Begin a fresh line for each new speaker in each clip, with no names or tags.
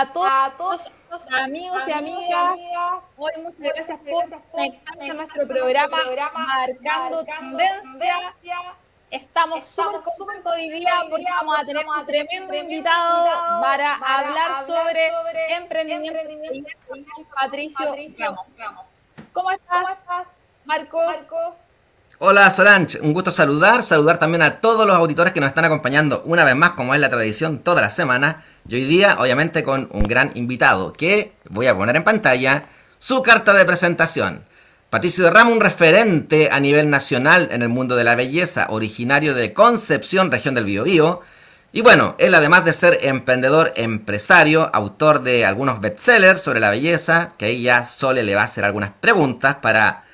a todos, los amigos, y amigas. Hoy muchas gracias por conectarse a nuestro programa, Marcando, Tendencia. Estamos súper contentos hoy día porque vamos a tener un tremendo invitado para hablar sobre emprendimiento. Patricio Ramos. ¿Cómo estás, Marcos?
Hola Solange, un gusto saludar, saludar también a todos los auditores que nos están acompañando una vez más, como es la tradición toda la semana, y hoy día obviamente con un gran invitado que voy a poner en pantalla su carta de presentación. Patricio de Ramos, un referente a nivel nacional en el mundo de la belleza, originario de Concepción, región del Biobío. Y bueno, él además de ser emprendedor empresario, autor de algunos bestsellers sobre la belleza, que ahí ya Sole le va a hacer algunas preguntas para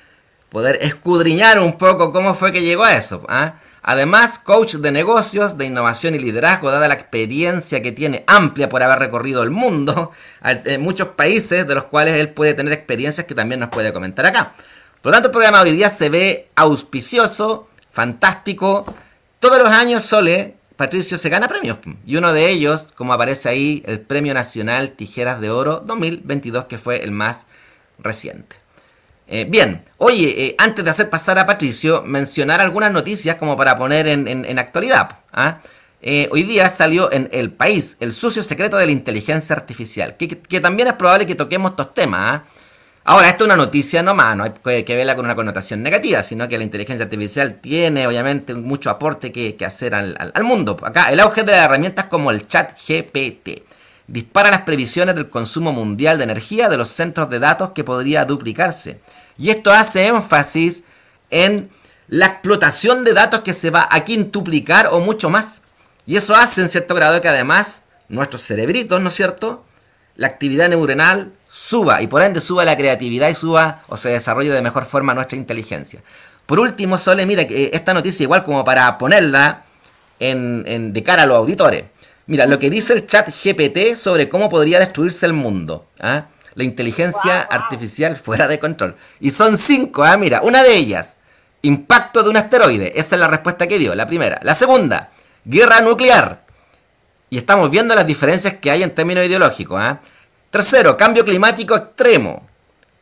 poder escudriñar un poco cómo fue que llegó a eso. ¿ah? Además, coach de negocios, de innovación y liderazgo, dada la experiencia que tiene amplia por haber recorrido el mundo, en muchos países de los cuales él puede tener experiencias que también nos puede comentar acá. Por lo tanto, el programa hoy día se ve auspicioso, fantástico. Todos los años, Sole, Patricio se gana premios. Y uno de ellos, como aparece ahí, el Premio Nacional Tijeras de Oro 2022, que fue el más reciente. Eh, bien, oye, eh, antes de hacer pasar a Patricio, mencionar algunas noticias como para poner en, actualidad. ¿ah? Eh, hoy día salió en El País el sucio secreto de la inteligencia artificial, que, también es probable que toquemos estos temas. ¿ah? Ahora, esto es una noticia nomás, no hay que, verla con una connotación negativa, sino que la inteligencia artificial tiene obviamente mucho aporte que, hacer al, mundo. Acá, el auge de las herramientas como el chat GPT dispara las previsiones del consumo mundial de energía de los centros de datos que podría duplicarse. Y esto hace énfasis en la explotación de datos que se va a quintuplicar o mucho más. Y eso hace en cierto grado que además nuestros cerebritos, ¿no es cierto? La actividad neuronal suba y por ende suba la creatividad y suba o se desarrolle de mejor forma nuestra inteligencia. Por último, Sole, mira que esta noticia igual como para ponerla en, de cara a los auditores. Mira, lo que dice el chat GPT sobre cómo podría destruirse el mundo. ¿ah? La inteligencia artificial fuera de control. Y son cinco, ah, mira, una de ellas, impacto de un asteroide. Esa es la respuesta que dio, la primera. La segunda, guerra nuclear. Y estamos viendo las diferencias que hay en términos ideológicos. ¿ah? Tercero, cambio climático extremo.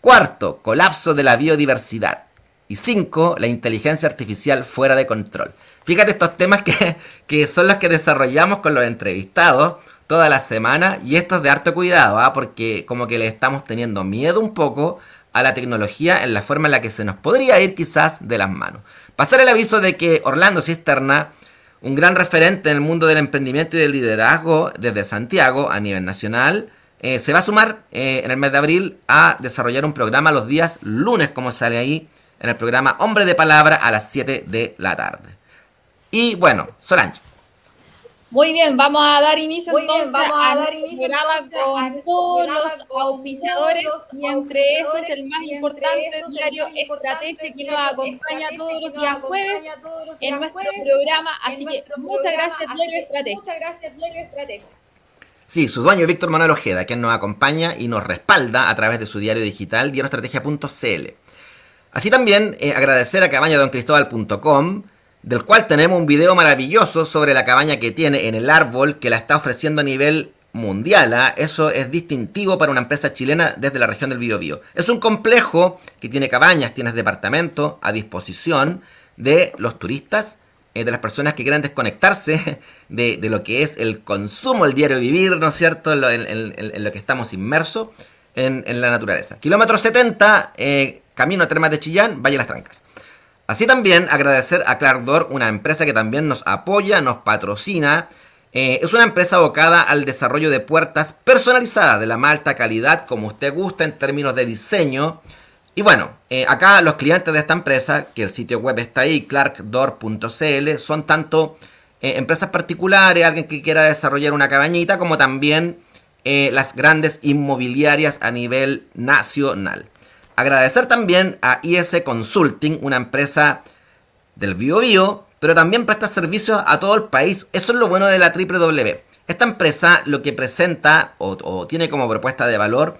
Cuarto, colapso de la biodiversidad. Y cinco, la inteligencia artificial fuera de control. Fíjate estos temas que, que son los que desarrollamos con los entrevistados toda la semana y esto es de harto cuidado, ¿ah? porque como que le estamos teniendo miedo un poco a la tecnología en la forma en la que se nos podría ir quizás de las manos. Pasar el aviso de que Orlando Cisterna, un gran referente en el mundo del emprendimiento y del liderazgo desde Santiago a nivel nacional, eh, se va a sumar eh, en el mes de abril a desarrollar un programa los días lunes, como sale ahí, en el programa Hombre de Palabra a las 7 de la tarde. Y bueno, Solange.
Muy bien, vamos a dar inicio entonces vamos a, dar inicio programa con todos los auspiciadores y entre esos el más importante diario Estrategia que nos acompaña todos los días jueves en nuestro programa. Así que muchas gracias Diario Estrategia. Muchas gracias Diario
Estrategia. Sí, su dueño Víctor Manuel Ojeda, quien nos acompaña y nos respalda a través de su diario digital diarioestrategia.cl. Así también eh, agradecer a cabañadoncristóbal.com del cual tenemos un video maravilloso sobre la cabaña que tiene en el árbol que la está ofreciendo a nivel mundial. ¿ah? Eso es distintivo para una empresa chilena desde la región del Biobío. Es un complejo que tiene cabañas, tiene departamentos a disposición de los turistas, eh, de las personas que quieran desconectarse de, lo que es el consumo, el diario vivir, ¿no es cierto?, en, lo que estamos inmersos en, la naturaleza. Kilómetro 70, eh, camino a Termas de Chillán, Valle Las Trancas. Así también agradecer a Clark una empresa que también nos apoya, nos patrocina. Eh, es una empresa abocada al desarrollo de puertas personalizadas de la más alta calidad, como usted gusta en términos de diseño. Y bueno, eh, acá los clientes de esta empresa, que el sitio web está ahí, clarkdoor.cl, son tanto eh, empresas particulares, alguien que quiera desarrollar una cabañita, como también las grandes inmobiliarias a nivel nacional. Agradecer también a IS Consulting, una empresa del BioBio, pero también presta servicios a todo el país. Eso es lo bueno de la W. Esta empresa lo que presenta o, tiene como propuesta de valor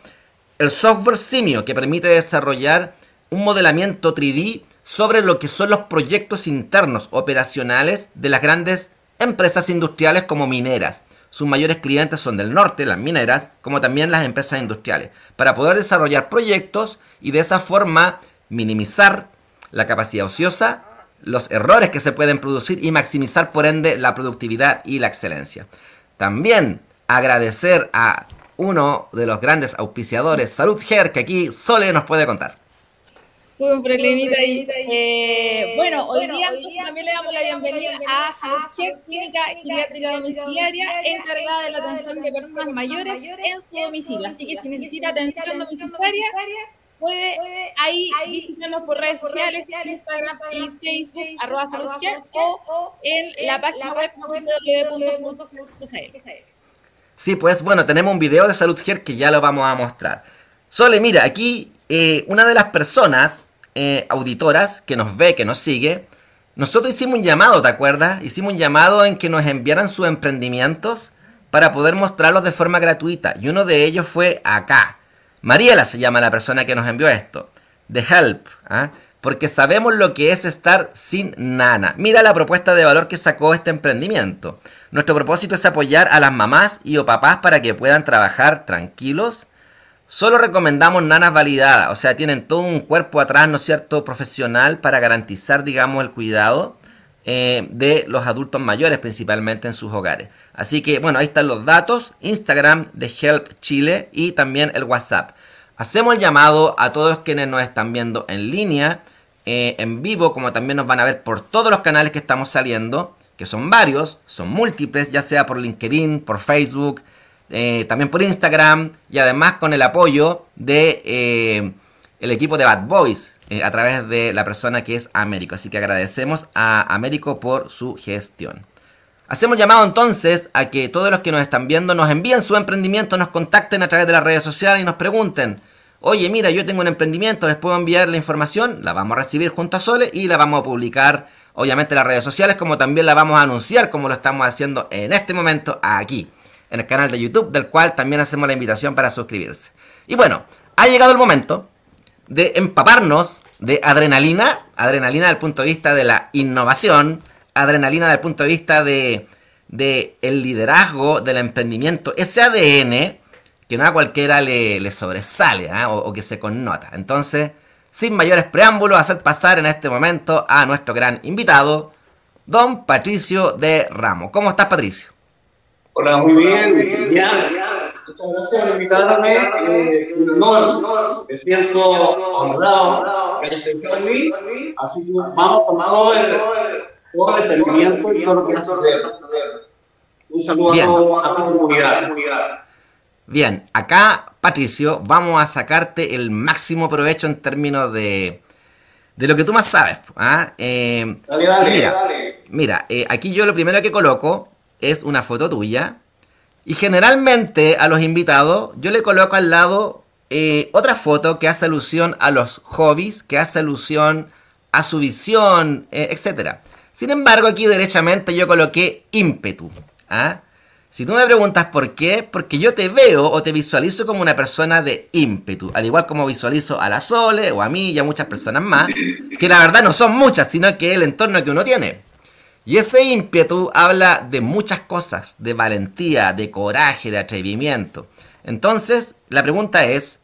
el software Simio, que permite desarrollar un modelamiento 3D sobre lo que son los proyectos internos operacionales de las grandes empresas industriales como mineras. Sus mayores clientes son del norte, las mineras, como también las empresas industriales, para poder desarrollar proyectos y de esa forma minimizar la capacidad ociosa, los errores que se pueden producir y maximizar por ende la productividad y la excelencia. También agradecer a uno de los grandes auspiciadores, Salud Her, que aquí Sole nos puede contar.
Tuve un problemita ahí. Eh, bueno, hoy día también le damos la bienvenida a Salud clínica geriátrica domiciliaria, encargada de la atención de personas mayores en su domicilio. Así que si necesita atención domiciliaria, puede ahí visitarnos por redes sociales, Instagram y Facebook, arroba Salud o en la página web www.salud.cl.
Sí, pues bueno, tenemos un video de Salud Her que ya lo vamos a mostrar. Sole, mira, aquí eh, una de las personas eh, auditoras que nos ve, que nos sigue, nosotros hicimos un llamado, ¿te acuerdas? Hicimos un llamado en que nos enviaran sus emprendimientos para poder mostrarlos de forma gratuita. Y uno de ellos fue acá. Mariela se llama la persona que nos envió esto. The Help. ¿ah? Porque sabemos lo que es estar sin nana. Mira la propuesta de valor que sacó este emprendimiento. Nuestro propósito es apoyar a las mamás y o papás para que puedan trabajar tranquilos. Solo recomendamos nanas validadas, o sea, tienen todo un cuerpo atrás, ¿no es cierto?, profesional para garantizar, digamos, el cuidado eh, de los adultos mayores, principalmente en sus hogares. Así que, bueno, ahí están los datos, Instagram de Help Chile y también el WhatsApp. Hacemos el llamado a todos quienes nos están viendo en línea, eh, en vivo, como también nos van a ver por todos los canales que estamos saliendo que son varios, son múltiples, ya sea por LinkedIn, por Facebook, eh, también por Instagram y además con el apoyo de eh, el equipo de Bad Boys eh, a través de la persona que es Américo. Así que agradecemos a Américo por su gestión. Hacemos llamado entonces a que todos los que nos están viendo nos envíen su emprendimiento, nos contacten a través de las redes sociales y nos pregunten, oye mira, yo tengo un emprendimiento, les puedo enviar la información, la vamos a recibir junto a Sole y la vamos a publicar obviamente las redes sociales, como también la vamos a anunciar como lo estamos haciendo en este momento aquí, en el canal de YouTube, del cual también hacemos la invitación para suscribirse. Y bueno, ha llegado el momento de empaparnos de adrenalina, adrenalina desde el punto de vista de la innovación, adrenalina desde el punto de vista de, de el liderazgo, del emprendimiento, ese ADN que no a cualquiera le, sobresale ¿ah? o, o que se connota. Entonces, sin mayores preámbulos, hacer pasar en este momento a nuestro gran invitado, don Patricio de Ramo. ¿Cómo estás, Patricio?
Hola, muy bien, ya. Muchas gracias por invitarme. Eh, un honor, me siento honrado que en mí. Así que vamos con todo el, todo el emprendimiento y todo lo que hace Un saludo a, toda a tu comunidad.
Bien, acá, Patricio, vamos a sacarte el máximo provecho en términos de, de lo que tú más sabes. ¿ah?
Eh, dale, dale,
mira,
dale.
Mira, eh, aquí yo lo primero que coloco es una foto tuya. Y generalmente a los invitados yo le coloco al lado eh, otra foto que hace alusión a los hobbies, que hace alusión a su visión, etc. Sin embargo, aquí derechamente yo coloqué ímpetu. ¿ah? Si tú me preguntas por qué, porque yo te veo o te visualizo como una persona de ímpetu, al igual como visualizo a la Sole o a mí y a muchas personas más, que la verdad no son muchas, sino que el entorno que uno tiene. Y ese ímpetu habla de muchas cosas, de valentía, de coraje, de atrevimiento. Entonces, la pregunta es,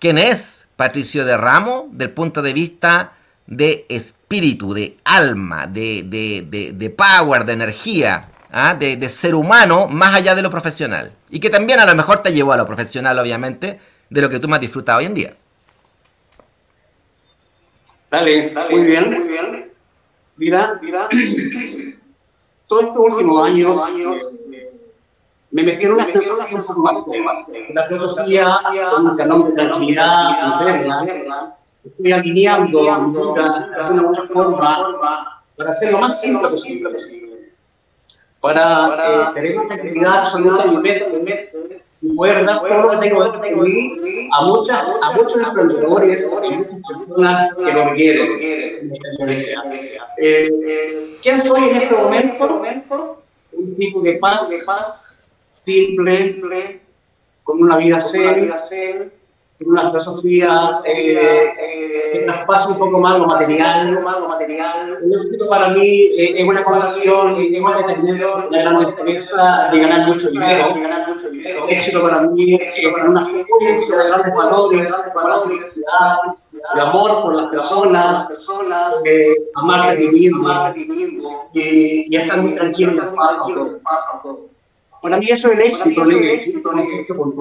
¿quién es Patricio de Ramo del punto de vista de espíritu, de alma, de, de, de, de power, de energía? ¿ah? de, ser humano más allá de lo profesional. Y que también a lo mejor te llevó a lo profesional, obviamente, de lo que tú más disfrutas hoy en día.
Dale, dale muy bien, muy bien. Mira, mira, todos estos últimos años me metí en una transformación. La filosofía, con un canal de tranquilidad interna, estoy alineando de alguna otra forma para hacer lo más simple posible. Para, eh, tener una actividad absoluta dar todo lo que tengo a, muchas, a muchos emprendedores y muchas personas que lo requieren. Eh, ¿Quién soy en este momento? Un tipo de paz, simple, con una vida zen, una filosofía eh, que traspaso un poco más lo material. Lo material. Éxito para mí eh, es una conversación, es una decisión, la gran empresa de ganar mucho dinero. El éxito para mí es una experiencia de grandes valores, valores de amor por las personas, eh, amar de vivir y, y estar muy tranquilo en el paso. Para mí eso es el éxito, el éxito, el éxito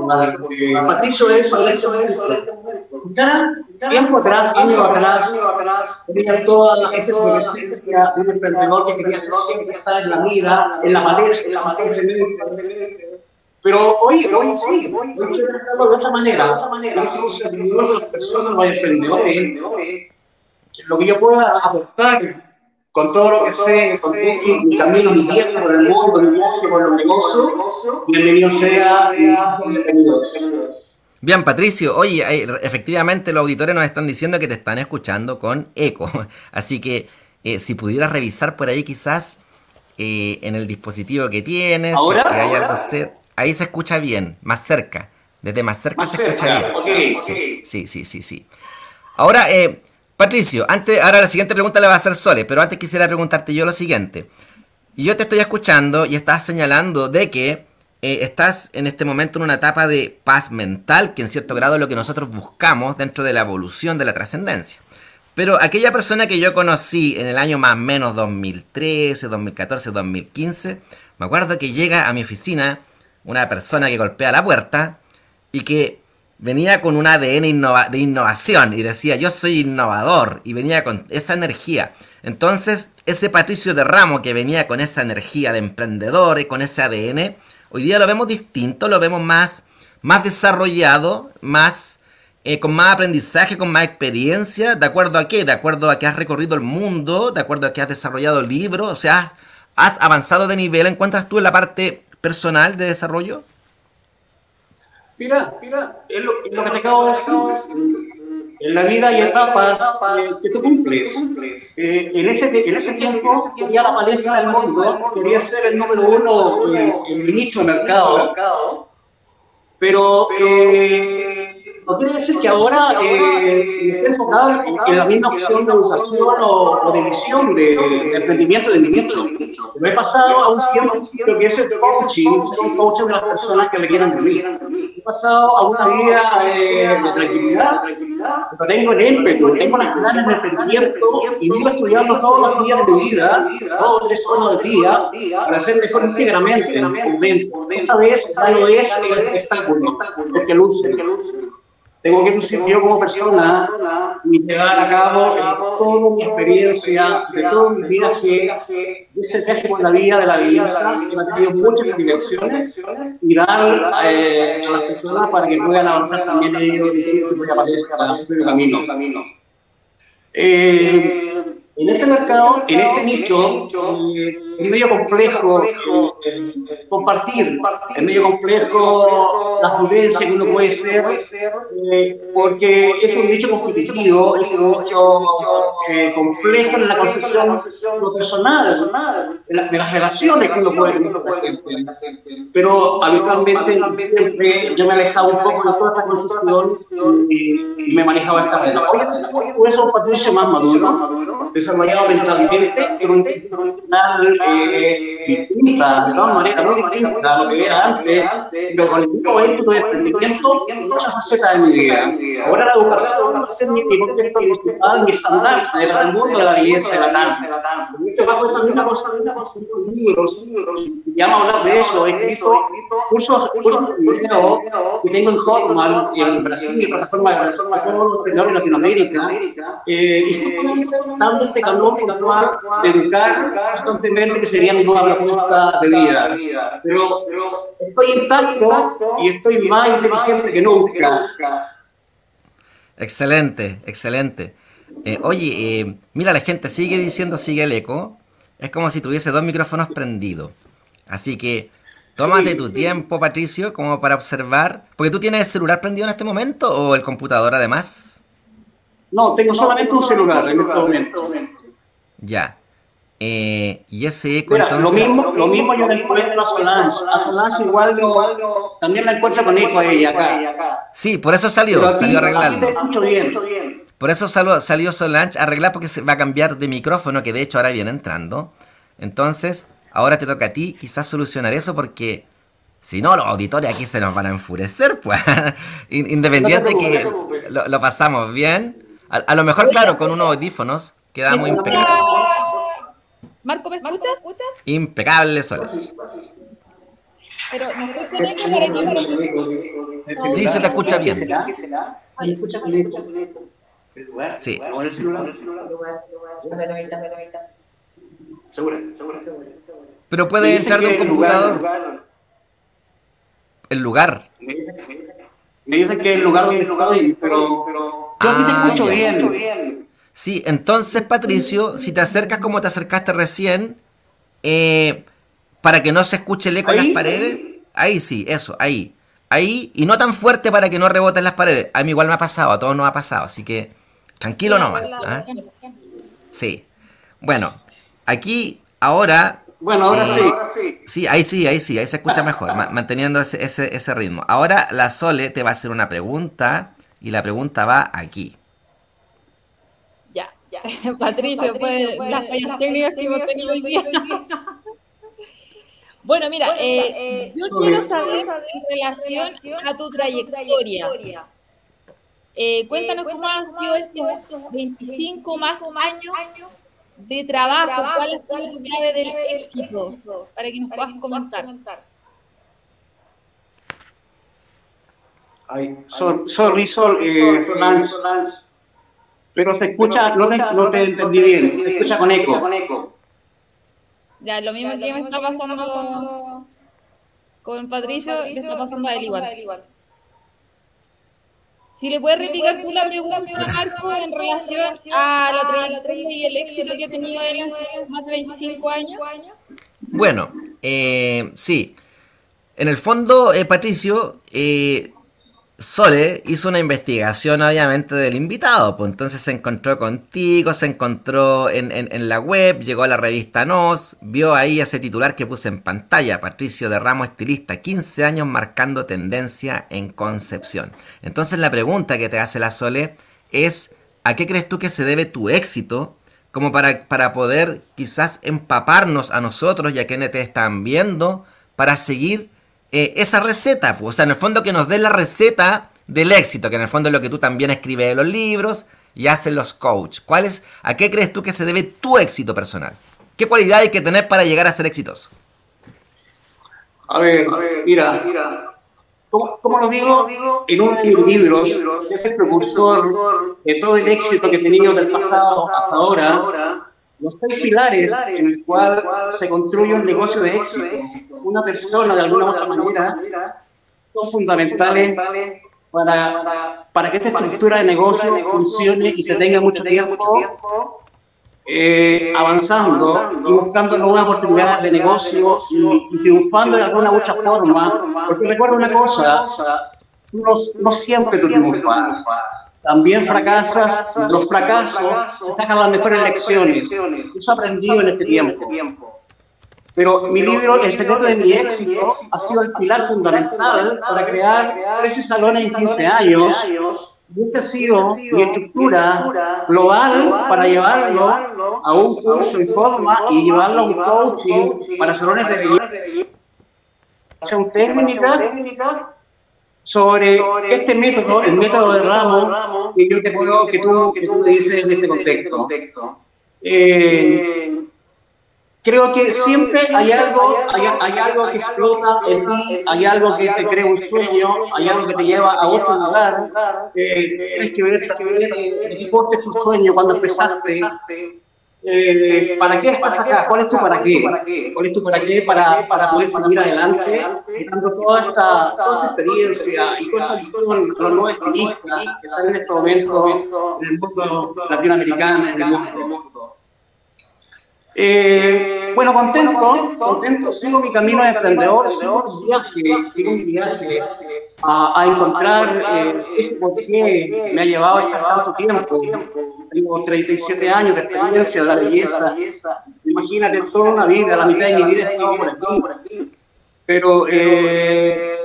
Patricio es el éxito. Ya, tiempo atrás, años atrás, tenía toda esa adolescencia de un emprendedor que quería estar en la vida, en la palestra, en la palestra. Pero hoy, hoy sí, hoy tratando de otra manera, de otra manera. Los servidores, las personas, los emprendedores, lo que yo pueda aportar con todo lo que sé, con todo mi camino, mi viaje por el mundo, mi viaje por los negocios, bienvenido sea bienvenidos.
Bien, Patricio, oye, efectivamente los auditores nos están diciendo que te están escuchando con eco, así que eh, si pudieras revisar por ahí quizás eh, en el dispositivo que tienes,
¿Ahora?
Si hay algo ahí se escucha bien, más cerca, desde más cerca se escucha bien. Sí, sí, sí, sí, sí. Ahora, eh, Patricio, antes, ahora la siguiente pregunta la va a hacer Sole, pero antes quisiera preguntarte yo lo siguiente. Yo te estoy escuchando y estás señalando de que eh, estás en este momento en una etapa de paz mental, que en cierto grado es lo que nosotros buscamos dentro de la evolución de la trascendencia. Pero aquella persona que yo conocí en el año más o menos 2013, 2014, 2015, me acuerdo que llega a mi oficina una persona que golpea la puerta y que venía con un ADN de innovación y decía yo soy innovador y venía con esa energía. Entonces, ese Patricio de Ramo que venía con esa energía de emprendedor y con ese ADN, hoy día lo vemos distinto, lo vemos más, más desarrollado, más eh, con más aprendizaje, con más experiencia, ¿de acuerdo a qué? De acuerdo a que has recorrido el mundo, de acuerdo a que has desarrollado libros, o sea, has avanzado de nivel, ¿encuentras tú en la parte personal de desarrollo?
Mira, mira, es lo, lo que te acabo de decir. En la vida hay etapas que tú cumples. Eh, en, ese, en ese tiempo quería la palestra del mundo, quería ser el número uno en el nicho mercado, pero eh, no quiere decir que ahora eh, esté enfocado en la misma opción de educación o, de visión de, emprendimiento de mi nicho. Me he pasado a un tiempo que es el coaching, ser un coach de las personas que me quieran de mí. He pasado a una vida eh, de tranquilidad, tengo el ímpetu, tengo las ganas de emprendimiento y vivo estudiando todos los días de mi vida, todos tres horas del día, para ser mejor íntegramente por dentro. Esta vez no es el espectáculo, el que luce tengo que yo como persona y llevar a cabo toda mi experiencia, de todo mi viaje, de este viaje por la vida de la vida, que ha tenido muchas direcciones y dar eh, a las personas para que puedan avanzar también ellos y a para su camino. Eh, en este mercado, en este nicho, es medio complejo compartir, es medio complejo la prudencia que uno puede ser, eh, porque es un nicho competitivo, es un nicho eh, complejo en la concepción lo personal, de, las relaciones que uno puede tener Pero habitualmente siempre yo me alejaba un poco de toda esta concepción y, me manejaba esta manera. Hoy es un patricio más maduro, desarrollado mentalmente, pero un eh, distinta, de todas maneras, muy distinta a lo que era antes, pero con el mismo éxito de emprendimiento en muchas facetas de mi vida. Ahora la educación va a ser mi, contexto principal, mi estandarte del mundo de la belleza de la danza. Mucho bajo esa misma cosa, libros, ya me hablar de eso, he escrito cursos, cursos de video que tengo en Hotmart, en Brasil, en plataforma de plataforma de todos los emprendedores en Latinoamérica, eh, y justamente dando este calor de educar constantemente que sería mi nueva propuesta de vida. Pero, estoy intacto y estoy más inteligente que nunca.
Excelente, excelente. Eh, oye, eh, mira, la gente sigue diciendo sigue el eco. Es como si tuviese dos micrófonos prendidos. Así que tómate tu tiempo, Patricio, como para observar. Porque tú tienes el celular prendido en este momento o el computador además.
No, tengo solamente un celular en este momento.
Ya. Eh, y ese eco entonces...
Lo mismo, lo mismo yo le encuentro a Solange. A Solange igual también la encuentro con eco ella acá.
Sí, por eso salió, salió a arreglarlo.
bien.
Por eso salió, salió Solange a arreglar porque se va a cambiar de micrófono, que de hecho ahora viene entrando. Entonces, ahora te toca a ti quizás solucionar eso porque si no, los auditores aquí se nos van a enfurecer, pues. Independiente que lo, pasamos bien. A, lo mejor, claro, con unos audífonos queda muy impecable.
Marco, ¿me escuchas?
Impecable, Sola.
Pero no estoy con eco para que...
Sí, se te escucha bien. Sí. Pero puede entrar de un computador. El lugar.
Me dicen que el lugar donde estoy, pero, pero yo aquí te ah, escucho bien.
Sí, entonces Patricio, si te acercas como te acercaste recién, eh, para que no se escuche el eco en las paredes, ahí sí, eso, ahí. Ahí, y no tan fuerte para que no reboten las paredes. A mí igual me ha pasado, a todos nos ha pasado, así que tranquilo nomás. ¿ah? Sí. Bueno, aquí ahora
bueno, ahora sí.
Sí, ahí sí, ahí sí, ahí se escucha mejor, manteniendo ese, ese, ese, ritmo. Ahora la Sole te va a hacer una pregunta y la pregunta va aquí.
Ya. Patricio, pues las fallas técnicas que hemos tenido hoy día. bueno, mira, eh, yo quiero saber en relación a tu trayectoria. Eh, cuéntanos cómo han sido estos 25 más años de trabajo, cuál ha sido tu clave del éxito, para que nos puedas comentar.
Ay, sorry, sorry, eh, pero se escucha, no te, no te entendí bien, se escucha con eco.
Ya, lo mismo que me está pasando con Patricio, le está pasando a él igual. Si le puedes replicar tú la pregunta, Marco, en relación a la trayectoria y el éxito que ha tenido él en sus más de 25 años.
Bueno, eh, sí. En el fondo, eh, Patricio, eh, Sole hizo una investigación obviamente del invitado, pues entonces se encontró contigo, se encontró en, la web, llegó a la revista Nos, vio ahí ese titular que puse en pantalla, Patricio de Ramos estilista, 15 años marcando tendencia en Concepción. Entonces la pregunta que te hace la Sole es, ¿a qué crees tú que se debe tu éxito? Como para, para poder quizás empaparnos a nosotros y a quienes te están viendo para seguir eh, esa receta, pues, o sea, en el fondo que nos dé la receta del éxito, que en el fondo es lo que tú también escribes en los libros y hacen los coach. ¿Cuál es, ¿A qué crees tú que se debe tu éxito personal? ¿Qué cualidad hay que tener para llegar a ser exitoso?
A ver, mira, mira. Como, lo digo, en uno de mis libros, es el precursor de todo el éxito que he tenido del pasado hasta ahora, los tres pilares en el cual se construye un negocio de éxito, una persona de alguna u otra manera, son fundamentales para, para que esta estructura de negocio funcione y se tenga mucho tiempo eh, avanzando y buscando nuevas oportunidades de negocio y, triunfando de alguna u otra forma. Porque recuerda una cosa, no, no siempre tú triunfas también fracasas, los fracasos se sacan las mejores lecciones. Eso he aprendido en este tiempo. Pero mi libro, El secreto de mi éxito, ha sido el pilar fundamental para crear 13 salones en 15 años. Y este ha sido mi estructura global para llevarlo a un curso y forma y llevarlo a un coaching para salones de belleza. técnica sobre, este método, el método de Ramos, que yo te puedo, que tú, que tú me dices en este contexto. Eh, creo que siempre hay algo, hay, hay, algo que explota en ti, hay algo que te crea un sueño, hay algo que te lleva a otro lugar. Eh, tienes que ver, qué coste tu sueño cuando empezaste. Eh, ¿Para qué estás acá? ¿Cuál es tu para qué? ¿Cuál es tu para qué para, para poder seguir adelante? Dando toda esta, toda esta experiencia y toda esta visión a los nuevos estilistas que están en este momento en el mundo latinoamericano, en el mundo. Eh, bueno, contento, contento, sigo mi camino de emprendedor, sigo mi viaje, sigo mi viaje a, a encontrar eh, ese por qué me ha llevado a estar tanto tiempo. Tengo 37 años de experiencia en la belleza. Imagínate, toda una vida, la mitad de mi vida he por aquí. Pero eh,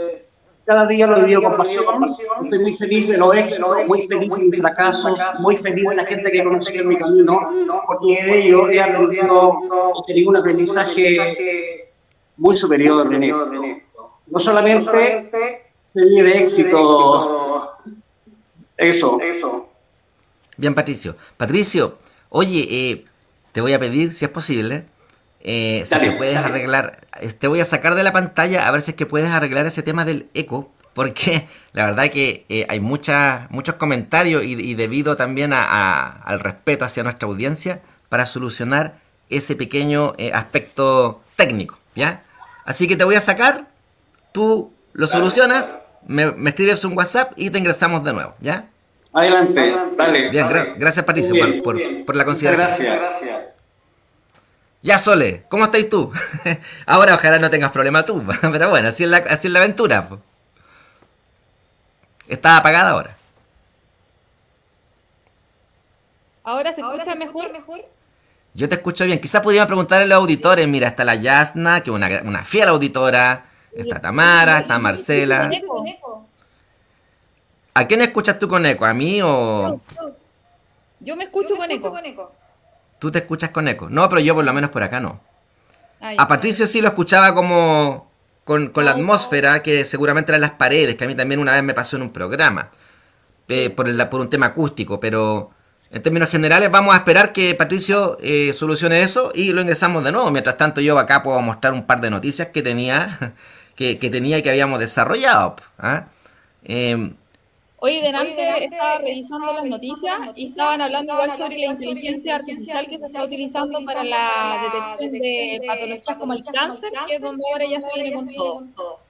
cada día lo he vivido con pasión. Estoy muy feliz de los éxitos, muy feliz de mis fracasos, muy feliz de la gente que conocí en mi camino, porque de ello he aprendido, he tenido un aprendizaje muy superior, No solamente tener de éxito, eso. eso.
Bien, Patricio. Patricio, oye, eh, te voy a pedir, si es posible, eh, si te puedes arreglar, eh, te voy a sacar de la pantalla a ver si es que puedes arreglar ese tema del eco, porque la verdad que eh, hay muchas muchos comentarios y, debido también al respeto hacia nuestra audiencia para solucionar ese pequeño aspecto técnico, ¿ya? Así que te voy a sacar, tú lo solucionas, me, escribes un WhatsApp y te ingresamos de nuevo, ¿ya?
Adelante, dale.
Bien, gracias Patricio por, por, la consideración.
Gracias, gracias.
Ya Sole, ¿cómo estás tú? Ahora ojalá no tengas problema tú, pero bueno, así es la, así es la aventura. Está apagada ahora.
¿Ahora se escucha, mejor? mejor?
Yo te escucho bien. Quizás podríamos preguntar a los auditores. Mira, está la Yasna, que es una, una fiel auditora. Está Tamara, está Marcela. ¿A quién escuchas tú con eco? ¿A mí o...?
Yo, me escucho, con, eco. con eco.
Tú te escuchas con eco. No, pero yo por lo menos por acá no. a Patricio sí lo escuchaba como con, la atmósfera, que seguramente eran las paredes, que a mí también una vez me pasó en un programa, por, el, por un tema acústico, pero en términos generales vamos a esperar que Patricio eh, solucione eso y lo ingresamos de nuevo. Mientras tanto yo acá puedo mostrar un par de noticias que tenía, que, tenía y que habíamos desarrollado.
Eh, Hoy delante estaba revisando las noticias y estaban hablando igual sobre la inteligencia artificial que se está utilizando para la detección de patologías como el cáncer, que es donde ahora ya se viene con todo.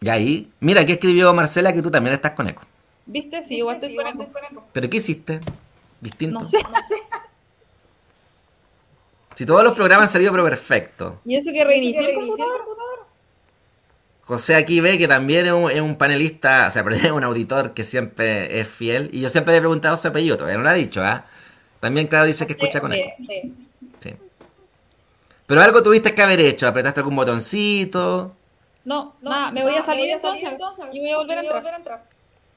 Y ahí, mira, aquí escribió Marcela que tú también estás con eco.
¿Viste? Sí, igual estoy con eco.
¿Pero qué hiciste? Distinto.
No sé, no sé.
Si todos los programas han salido pero perfecto.
¿Y eso que reinicié el computador?
José aquí ve que también es un, panelista, o sea, es un auditor que siempre es fiel. Y yo siempre le he preguntado su apellido, todavía no lo ha dicho, ¿ah? También, claro, dice que escucha con él. Sí, Pero algo tuviste que haber hecho, apretaste algún botoncito.
No, no, me voy a salir, entonces, y voy a volver a entrar.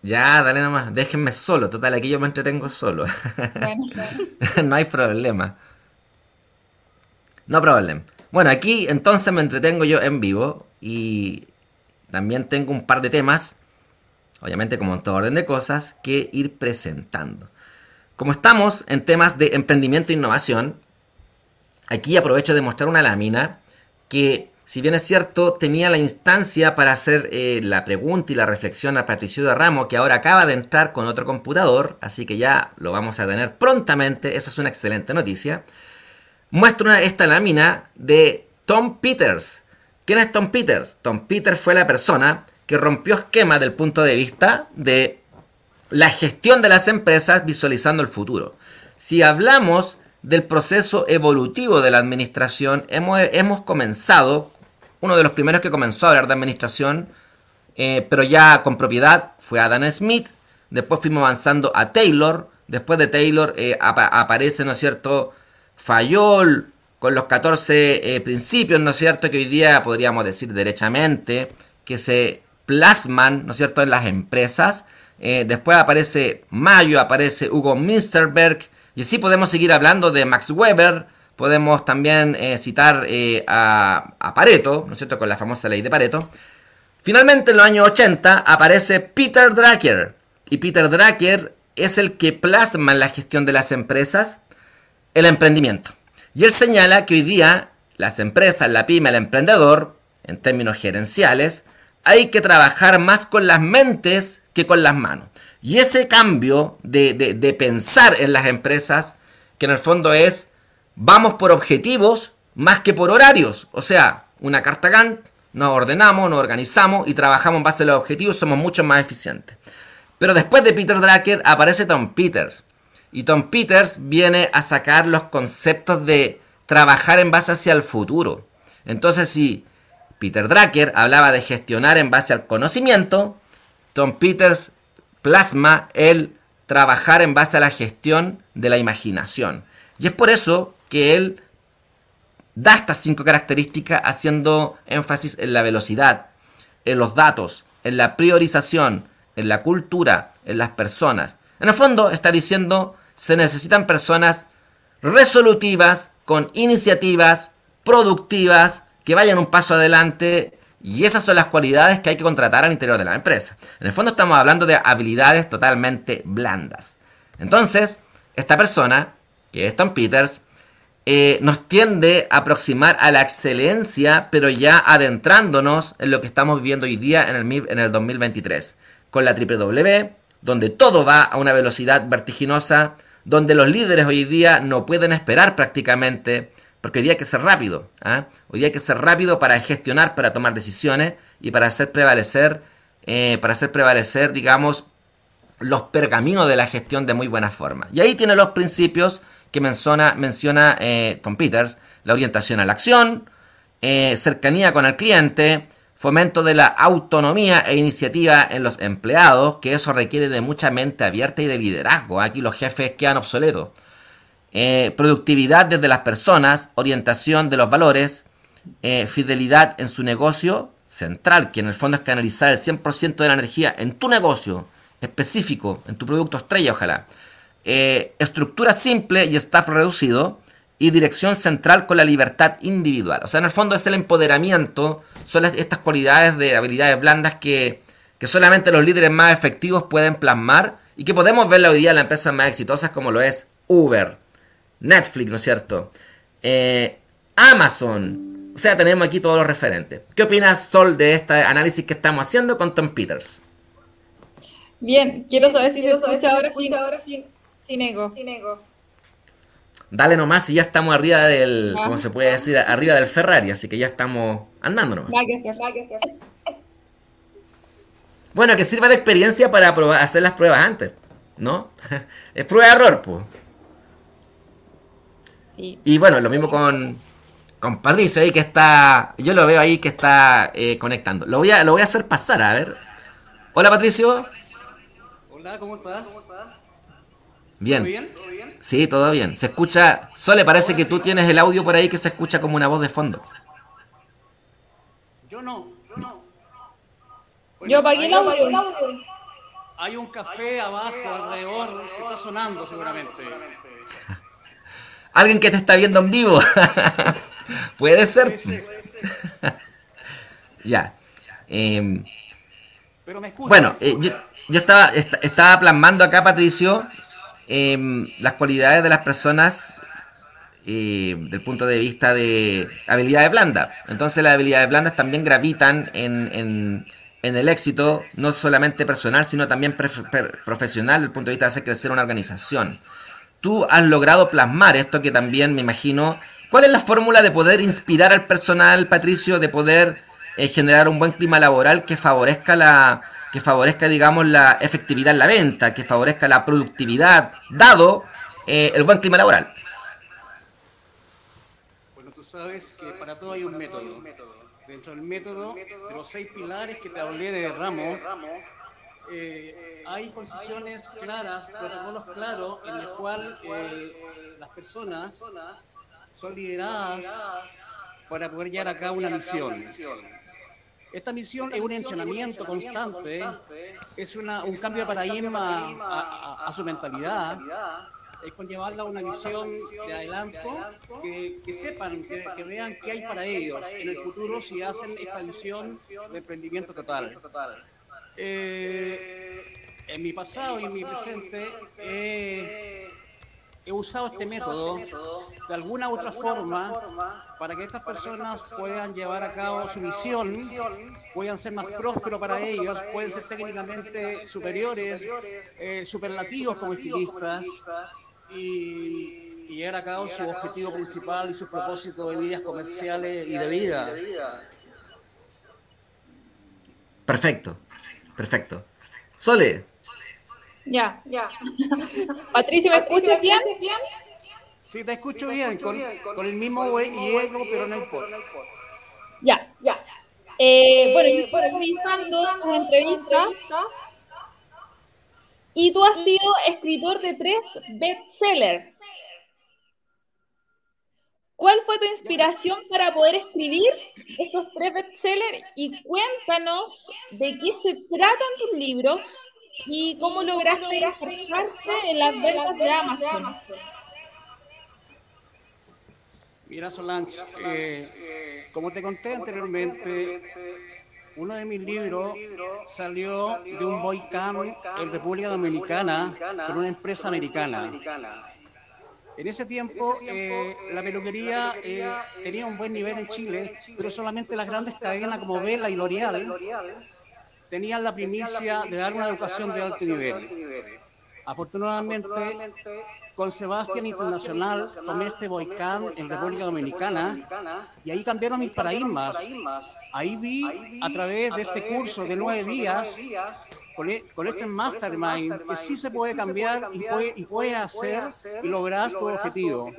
Ya, dale nomás, déjenme solo, total, aquí yo me entretengo solo. Bueno, no hay problema. No problema. Bueno, aquí entonces me entretengo yo en vivo y también tengo un par de temas, obviamente como en todo orden de cosas, que ir presentando. Como estamos en temas de emprendimiento e innovación, aquí aprovecho de mostrar una lámina que, si bien es cierto, tenía la instancia para hacer eh, la pregunta y la reflexión a Patricio de Ramo, que ahora acaba de entrar con otro computador, así que ya lo vamos a tener prontamente, eso es una excelente noticia. Muestro esta lámina de Tom Peters, ¿Quién es Tom Peters? Tom Peters fue la persona que rompió esquemas del punto de vista de la gestión de las empresas visualizando el futuro. Si hablamos del proceso evolutivo de la administración, hemos, comenzado, uno de los primeros que comenzó a hablar de administración, eh, pero ya con propiedad, fue Adam Smith, después fuimos avanzando a Taylor, después de Taylor eh, aparece, ¿no es cierto?, Fayol, con los 14 eh, principios, ¿no es cierto?, que hoy día podríamos decir derechamente, que se plasman, ¿no es cierto?, en las empresas. Eh, después aparece Mayo, aparece Hugo Minsterberg, y así podemos seguir hablando de Max Weber, podemos también eh, citar a, Pareto, ¿no es cierto?, con la famosa ley de Pareto. Finalmente, en los años 80, aparece Peter Drucker, y Peter Drucker es el que plasma en la gestión de las empresas el emprendimiento. Y él señala que hoy día las empresas, la pyme, el emprendedor, en términos gerenciales, hay que trabajar más con las mentes que con las manos. Y ese cambio de, pensar en las empresas, que en el fondo es, vamos por objetivos más que por horarios. O sea, una carta Gantt, nos ordenamos, nos organizamos y trabajamos en base a los objetivos, somos mucho más eficientes. Pero después de Peter Drucker aparece Tom Peters. Y Tom Peters viene a sacar los conceptos de trabajar en base hacia el futuro. Entonces, si Peter Drucker hablaba de gestionar en base al conocimiento, Tom Peters plasma el trabajar en base a la gestión de la imaginación. Y es por eso que él da estas cinco características haciendo énfasis en la velocidad, en los datos, en la priorización, en la cultura, en las personas. En el fondo está diciendo, se necesitan personas resolutivas, con iniciativas, productivas, que vayan un paso adelante. Y esas son las cualidades que hay que contratar al interior de la empresa. En el fondo estamos hablando de habilidades totalmente blandas. Entonces, esta persona, que es Tom Peters, eh, nos tiende a aproximar a la excelencia, pero ya adentrándonos en lo que estamos viviendo hoy día en el, en el 2023. Con la triple W, donde todo va a una velocidad vertiginosa, donde los líderes hoy día no pueden esperar prácticamente, porque hoy día hay que ser rápido. ¿ah? Hoy día hay que ser rápido para gestionar, para tomar decisiones y para hacer prevalecer, eh, para hacer prevalecer, digamos, los pergaminos de la gestión de muy buena forma. Y ahí tiene los principios que menciona, menciona eh, Tom Peters, la orientación a la acción, eh, cercanía con el cliente, fomento de la autonomía e iniciativa en los empleados, que eso requiere de mucha mente abierta y de liderazgo. Aquí los jefes quedan obsoletos. Eh, productividad desde las personas, orientación de los valores, eh, fidelidad en su negocio central, que en el fondo es canalizar el 100% de la energía en tu negocio específico, en tu producto estrella, ojalá. Eh, estructura simple y staff reducido y dirección central con la libertad individual. O sea, en el fondo es el empoderamiento, son estas cualidades de habilidades blandas que, solamente los líderes más efectivos pueden plasmar y que podemos ver hoy día en las empresas más exitosas como lo es Uber, Netflix, ¿no es cierto? Eh, Amazon. O sea, tenemos aquí todos los referentes. ¿Qué opinas, Sol, de este análisis que estamos haciendo con Tom Peters?
Bien, quiero saber si se escucha ahora, sin, sin ego. Sin ego
dale nomás y ya estamos arriba del, ¿cómo se puede decir? Arriba del Ferrari, así que ya estamos andando nomás. Va que ser, va que ser. Bueno, que sirva de experiencia para probar, hacer las pruebas antes, ¿no? es prueba de error, pues. Sí. Y bueno, lo mismo con, con Patricio ahí que está, yo lo veo ahí que está eh, conectando. Lo voy, a, lo voy a hacer pasar, a ver. Hola Patricio.
Hola, ¿cómo estás? ¿Cómo estás?
Bien. ¿Todo bien? Sí, todo bien. Se escucha. Sole, parece que tú tienes el audio por ahí que se escucha como una voz de fondo.
Yo no, yo no.
yo apagué el audio.
Hay un café abajo, alrededor, que está sonando seguramente.
Alguien que te está viendo en vivo. Puede ser. ya. Em, Pero me escucha, bueno, eh, yo, estaba, estaba plasmando acá, Patricio, Em, las cualidades de las personas eh, del punto de vista de habilidades blandas. Entonces las habilidades blandas también gravitan en, en, el éxito, no solamente personal, sino también profesional, desde el punto de vista de hacer crecer una organización. Tú has logrado plasmar esto que también me imagino. ¿Cuál es la fórmula de poder inspirar al personal, Patricio, de poder eh, generar un buen clima laboral que favorezca la, que favorezca, digamos, la efectividad en la venta, que favorezca la productividad, dado eh, el buen clima laboral.
Bueno, tú sabes que para todo hay un método. Dentro del método, de los seis pilares que te hablé de Ramos, eh, hay posiciones claras, protocolos claros, en los cuales eh, las personas son lideradas para poder llevar a cabo una misión. Esta misión es un entrenamiento constante, es un cambio de paradigma a, su mentalidad, es conllevarla a una visión de adelanto, que, sepan, que, vean qué hay para ellos en el futuro si hacen esta visión de emprendimiento total. Eh, en mi pasado y en mi presente he usado este método de alguna u otra forma para que estas personas puedan llevar a cabo su misión, puedan ser más prósperos para ellos, pueden ser técnicamente superiores, eh, superlativos como estilistas y, llevar a cabo su objetivo principal y su propósito de vidas comerciales y de vida.
Perfecto, perfecto. Sole,
ya, ya. Patricio, ¿me escuchas bien?
Sí, te escucho bien, con, con el mismo güey y ego, pero no importa.
Ya, ya. Eh, bueno, yo estoy revisando tus entrevistas y tú has sido escritor de tres bestsellers. ¿Cuál fue tu inspiración para poder escribir estos tres bestsellers? Y cuéntanos de qué se tratan tus libros y cómo lograste inspirarte en las ventas de Amazon.
Mira, Solange, eh, como te conté anteriormente, uno de mis libros salió de un boycam en República Dominicana por una empresa americana. En ese tiempo, eh, la peluquería eh, tenía un buen nivel en Chile, pero solamente las grandes cadenas como Vela y L'Oreal tenían la primicia de dar una educación de alto nivel. Afortunadamente, con Sebastián Internacional tomé este boicam en República Dominicana y ahí cambiaron mis paradigmas. Ahí vi a través de este curso de nueve días, con, e, este mastermind, que sí se puede cambiar y puede, y puede hacer y lograr tu objetivo.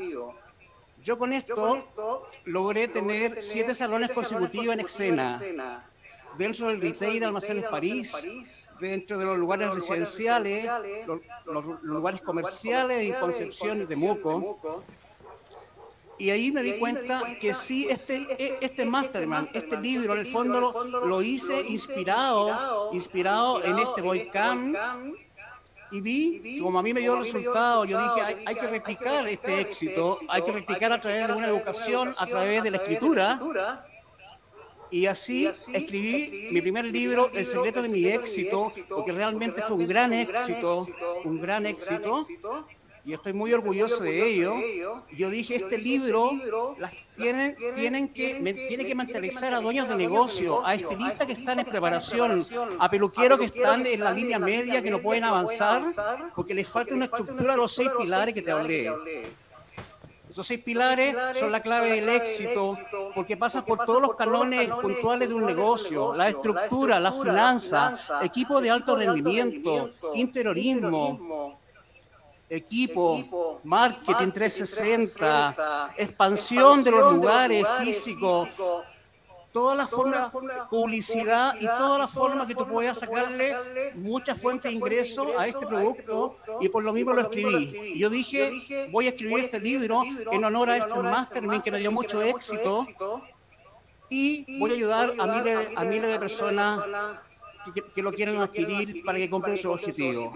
Yo con esto logré tener siete salones consecutivos en escena dentro del retail Almacenes París, dentro de los lugares residenciales, los, lugares comerciales en Concepción y de Moco. Y ahí me di cuenta que sí, este, e, este Masterman, este libro, en el fondo lo, hice inspirado, inspirado en este Boycam. Y vi, como a mí me dio el resultado, yo dije, hay, hay que replicar este éxito, hay que replicar a través de una educación, a través de la escritura y así, escribí, mi primer libro, El secreto de mi éxito, porque realmente fue un gran éxito, un gran éxito, y estoy muy orgulloso de ello. Yo dije, este libro tienen, tienen que, me, tiene que mentalizar a dueños de negocio, a estilistas que están en preparación, a peluqueros que están en la línea media, que no pueden avanzar, porque les falta una estructura de los seis pilares que te hablé. Esos seis pilares son la clave del éxito porque pasan por todos los canones puntuales de un negocio, la estructura, la finanza, equipo de alto rendimiento, interiorismo, equipo, marketing 360, expansión de los lugares físicos, toda la forma publicidad y toda la forma que tú puedas sacarle muchas fuentes de ingreso a este producto y por lo mismo lo escribí. Yo dije, voy a escribir este libro en honor a este mastermind que me dio mucho éxito y voy a ayudar a miles, a miles de personas que, lo quieren adquirir para que cumplan su objetivo.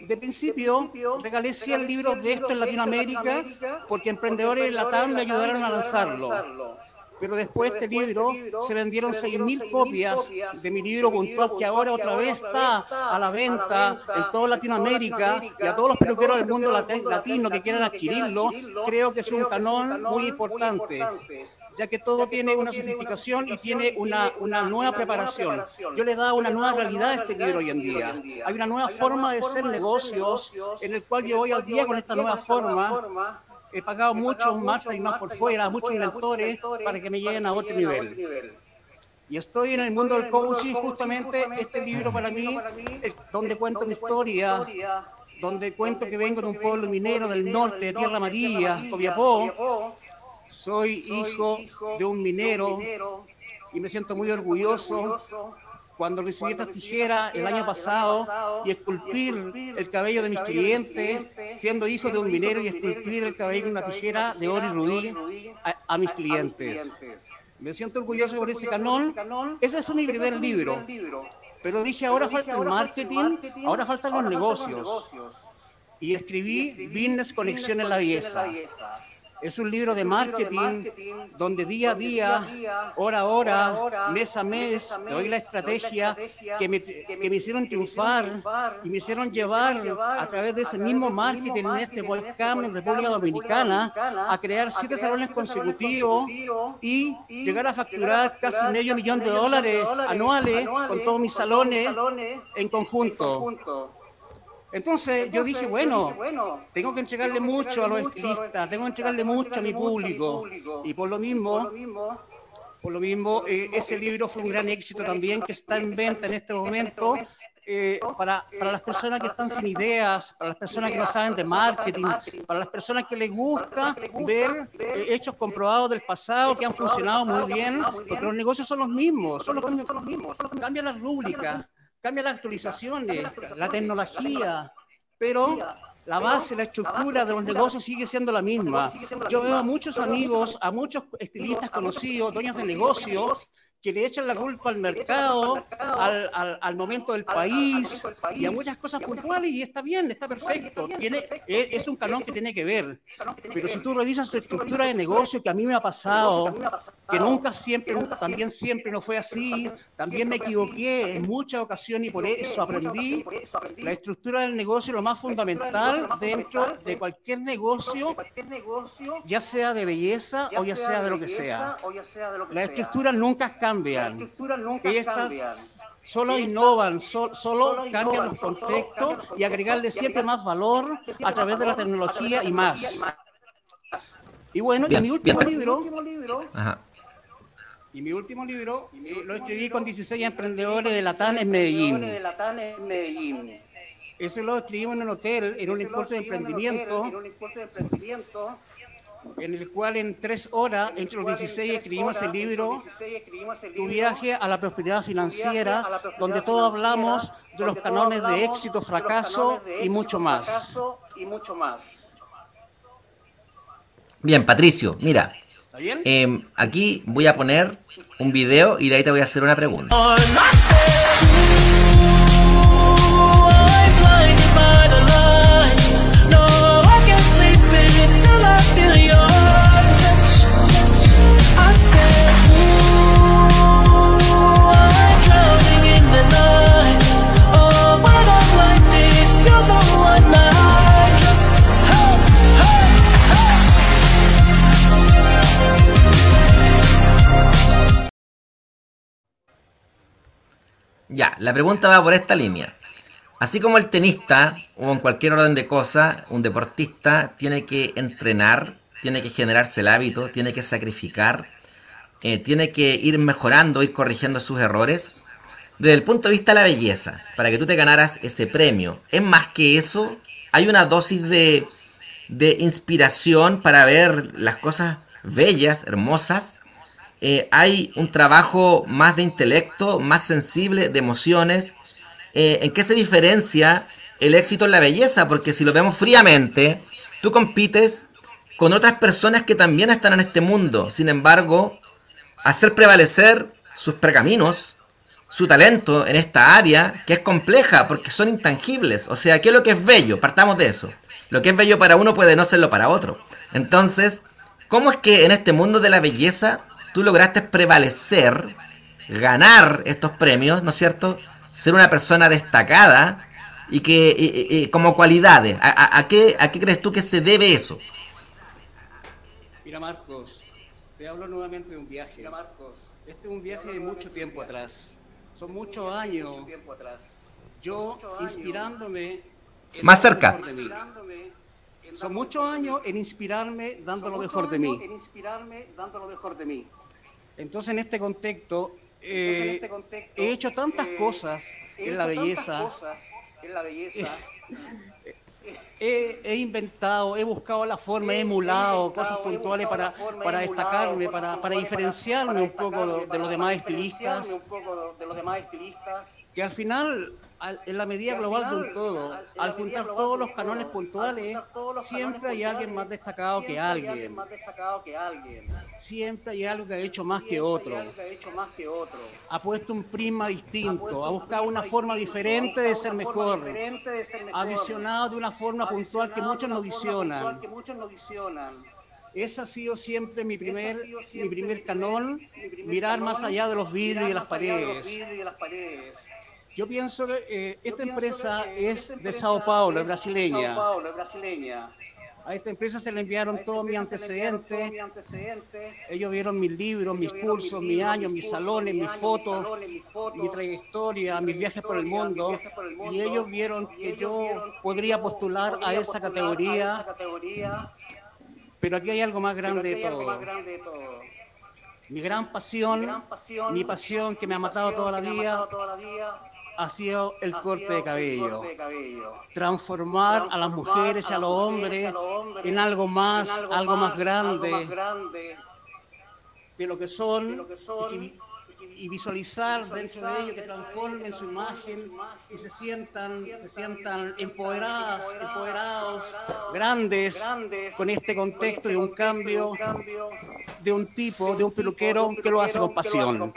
De principio, regalé 100 libros de esto en Latinoamérica porque emprendedores de Latam me ayudaron a lanzarlo pero después de este libro se vendieron 6.000 copias de mi libro puntual que ahora otra vez está a la venta en toda Latinoamérica y a todos los peluqueros del mundo latino que quieran adquirirlo, creo que es un canón muy importante ya que todo tiene una sofisticación y tiene una, una nueva preparación. Yo le he dado una nueva realidad a este libro hoy en día. Hay una nueva forma de hacer negocios en el cual yo voy al día con esta nueva forma he pagado muchos más y más por fuera, muchos mentores para que me lleguen a otro nivel. Y estoy en el mundo del coaching, justamente este libro para mí, donde cuento mi historia, donde cuento que vengo de un pueblo minero del norte, de Tierra Amarilla, Copiapó. Soy hijo de un minero y me siento muy orgulloso cuando recibí estas tijeras el año pasado y esculpir el cabello de mis clientes, siendo hijo de un minero y esculpir el cabello en una tijera de oro y rubí a, mis clientes. Me siento orgulloso por ese canón. Ese es un del libro. Pero dije, ahora falta el marketing, ahora faltan los negocios. Y escribí Business Conexión en la Belleza. Es un libro de marketing donde día a día, hora a hora, mes a mes, te doy la estrategia que me, que me hicieron triunfar y me hicieron llevar a través de ese mismo marketing en este volcán en República Dominicana a crear siete salones consecutivos y llegar a facturar casi medio millón de dólares anuales con todos mis salones en conjunto. Entonces yo dije, bueno, tengo que entregarle mucho a los estilistas, tengo que entregarle mucho a mi público. Y por lo mismo, por lo mismo, eh, ese libro fue un gran éxito también que está en venta en este momento. Eh, para, para las personas que están sin ideas, para las personas que no saben de marketing, para las personas que les gusta ver eh, hechos comprobados del pasado que han funcionado muy bien, porque los negocios son los mismos, son los mismos, cambia la rúbrica, cambia las actualizaciones, la tecnología, pero la base, la estructura de los negocios sigue siendo la misma. Yo veo a muchos amigos, a muchos estilistas conocidos, dueños de negocios, que le echan la culpa al mercado, al, al, al, momento del país y a muchas cosas puntuales y está bien, está perfecto. Tiene, es, es, un canon que tiene que ver. Pero si tú revisas tu estructura de negocio, que a mí me ha pasado, que nunca siempre, también siempre no fue así, también me equivoqué en muchas ocasiones y por eso aprendí. La estructura del negocio es lo más fundamental dentro de cualquier negocio, ya sea de belleza o ya sea de lo que sea. La estructura nunca cambia cambian. Estas solo innovan, so, solo cambian los contextos y agregarle siempre más valor a través de la tecnología y más. Y bueno, bien, y mi último bien. libro, Ajá. y mi último libro eh, lo escribí con 16 emprendedores de Latán en Medellín. Eso lo escribimos en un hotel, en un impulso de emprendimiento en el cual en tres horas, entre los 16, escribimos el libro Tu viaje a la prosperidad financiera, donde todos hablamos de los canones de éxito, fracaso y mucho más.
Bien, Patricio, mira, eh, aquí voy a poner un video y de ahí te voy a hacer una pregunta. Ya, la pregunta va por esta línea. Así como el tenista, o en cualquier orden de cosas, un deportista tiene que entrenar, tiene que generarse el hábito, tiene que sacrificar, eh, tiene que ir mejorando, ir corrigiendo sus errores. Desde el punto de vista de la belleza, para que tú te ganaras ese premio, es más que eso, hay una dosis de, de inspiración para ver las cosas bellas, hermosas, eh, hay un trabajo más de intelecto, más sensible, de emociones. Eh, ¿En qué se diferencia el éxito en la belleza? Porque si lo vemos fríamente, tú compites con otras personas que también están en este mundo. Sin embargo, hacer prevalecer sus pergaminos, su talento en esta área, que es compleja porque son intangibles. O sea, ¿qué es lo que es bello? Partamos de eso. Lo que es bello para uno puede no serlo para otro. Entonces, ¿cómo es que en este mundo de la belleza tú lograste prevalecer, ganar estos premios, ¿no es cierto? Ser una persona destacada y que como cualidades. ¿A, qué, ¿A qué crees tú que se debe eso?
Mira Marcos, te hablo nuevamente de un viaje. Mira Marcos, este es un viaje de mucho tiempo atrás. Son muchos años. Yo inspirándome.
Más cerca
son muchos años en inspirarme dando lo mejor de mí. En inspirarme dando lo mejor de mí. Entonces en este contexto, eh, en este contexto he hecho tantas eh, cosas en la belleza. Cosas en la belleza. He, he, inventado, he buscado la forma, he emulado cosas puntuales para, para destacarme, para, para diferenciarme un poco de los demás estilistas. Que al final en la medida global de un todo, al juntar todos los canones puntuales, siempre hay alguien más destacado que alguien. Siempre hay algo que ha hecho más que otro. Ha puesto un prisma distinto, ha buscado una forma diferente de ser mejor. Ha visionado de una forma puntual que muchos no visionan. Ese ha sido siempre mi primer, mi primer canón, mirar más allá de los vidrios y de las paredes. Yo pienso que eh, esta empresa es de Sao Paulo, es brasileña. A esta empresa se le enviaron todos mis antecedentes. Ellos vieron mis libros, mis cursos, mis años, mis salones, mis fotos, mi trayectoria, mis viajes por el mundo. Y ellos vieron que yo podría postular a esa categoría. Pero aquí hay algo más grande de todo. Mi gran pasión, mi pasión que me ha matado toda la vida ha sido el corte de cabello. Transformar a las mujeres y a los hombres en algo más, algo más grande de lo que son y visualizar dentro de ellos que transformen su imagen y se sientan, se sientan empoderadas, empoderados, grandes, con este contexto de un cambio de un tipo, de un peluquero que lo hace con pasión.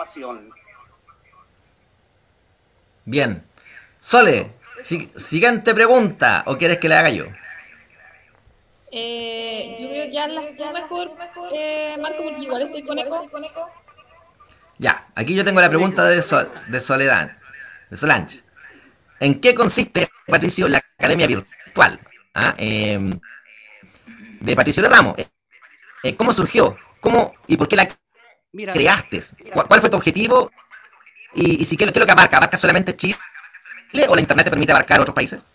Bien. Sole, siguiente pregunta, ¿o quieres que le haga yo?
Eh, yo creo que ya las tú mejor, eh, Marco, porque igual estoy con eco.
Ya, aquí yo tengo la pregunta de, de Soledad, de Solange. ¿En qué consiste, Patricio, la academia virtual ah, em, de Patricio de Ramos? Eh, ¿Cómo surgió? ¿Cómo y por qué la creaste? ¿Cuál, fue tu objetivo? Y, si, ¿qué, ¿qué, es lo que abarca? ¿Abarca solamente Chile o la Internet te permite abarcar otros países?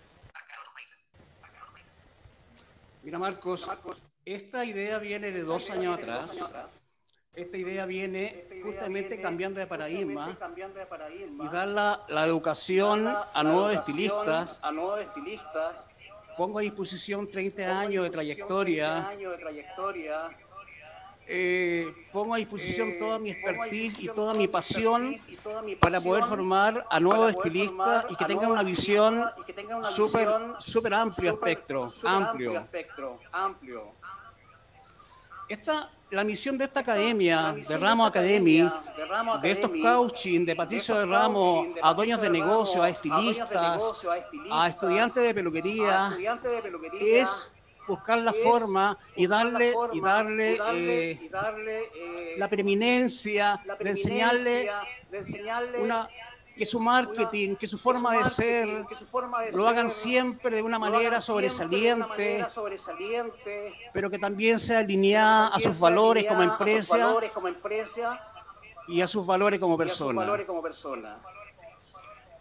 Mira, Marcos, esta idea viene de dos años atrás. Esta idea viene justamente cambiando de paradigma y dar la, educación a nuevos estilistas. Pongo a disposición 30 años de trayectoria eh, pongo a disposición eh, toda mi expertise y toda mi pasión para poder formar a nuevos estilistas y que tengan una visión súper super amplio espectro, amplio. Esta, la misión de esta academia, de Ramos Academy, de estos coaching, de Patricio de Ramos, a dueños de negocio, a estilistas, a estudiantes de peluquería, es buscar la forma y darle, y darle, eh, eh, la preeminencia de enseñarle, una, que su marketing, que su forma de ser, lo hagan siempre de una manera sobresaliente, pero que también sea alineada a sus valores como empresa y a sus valores como persona.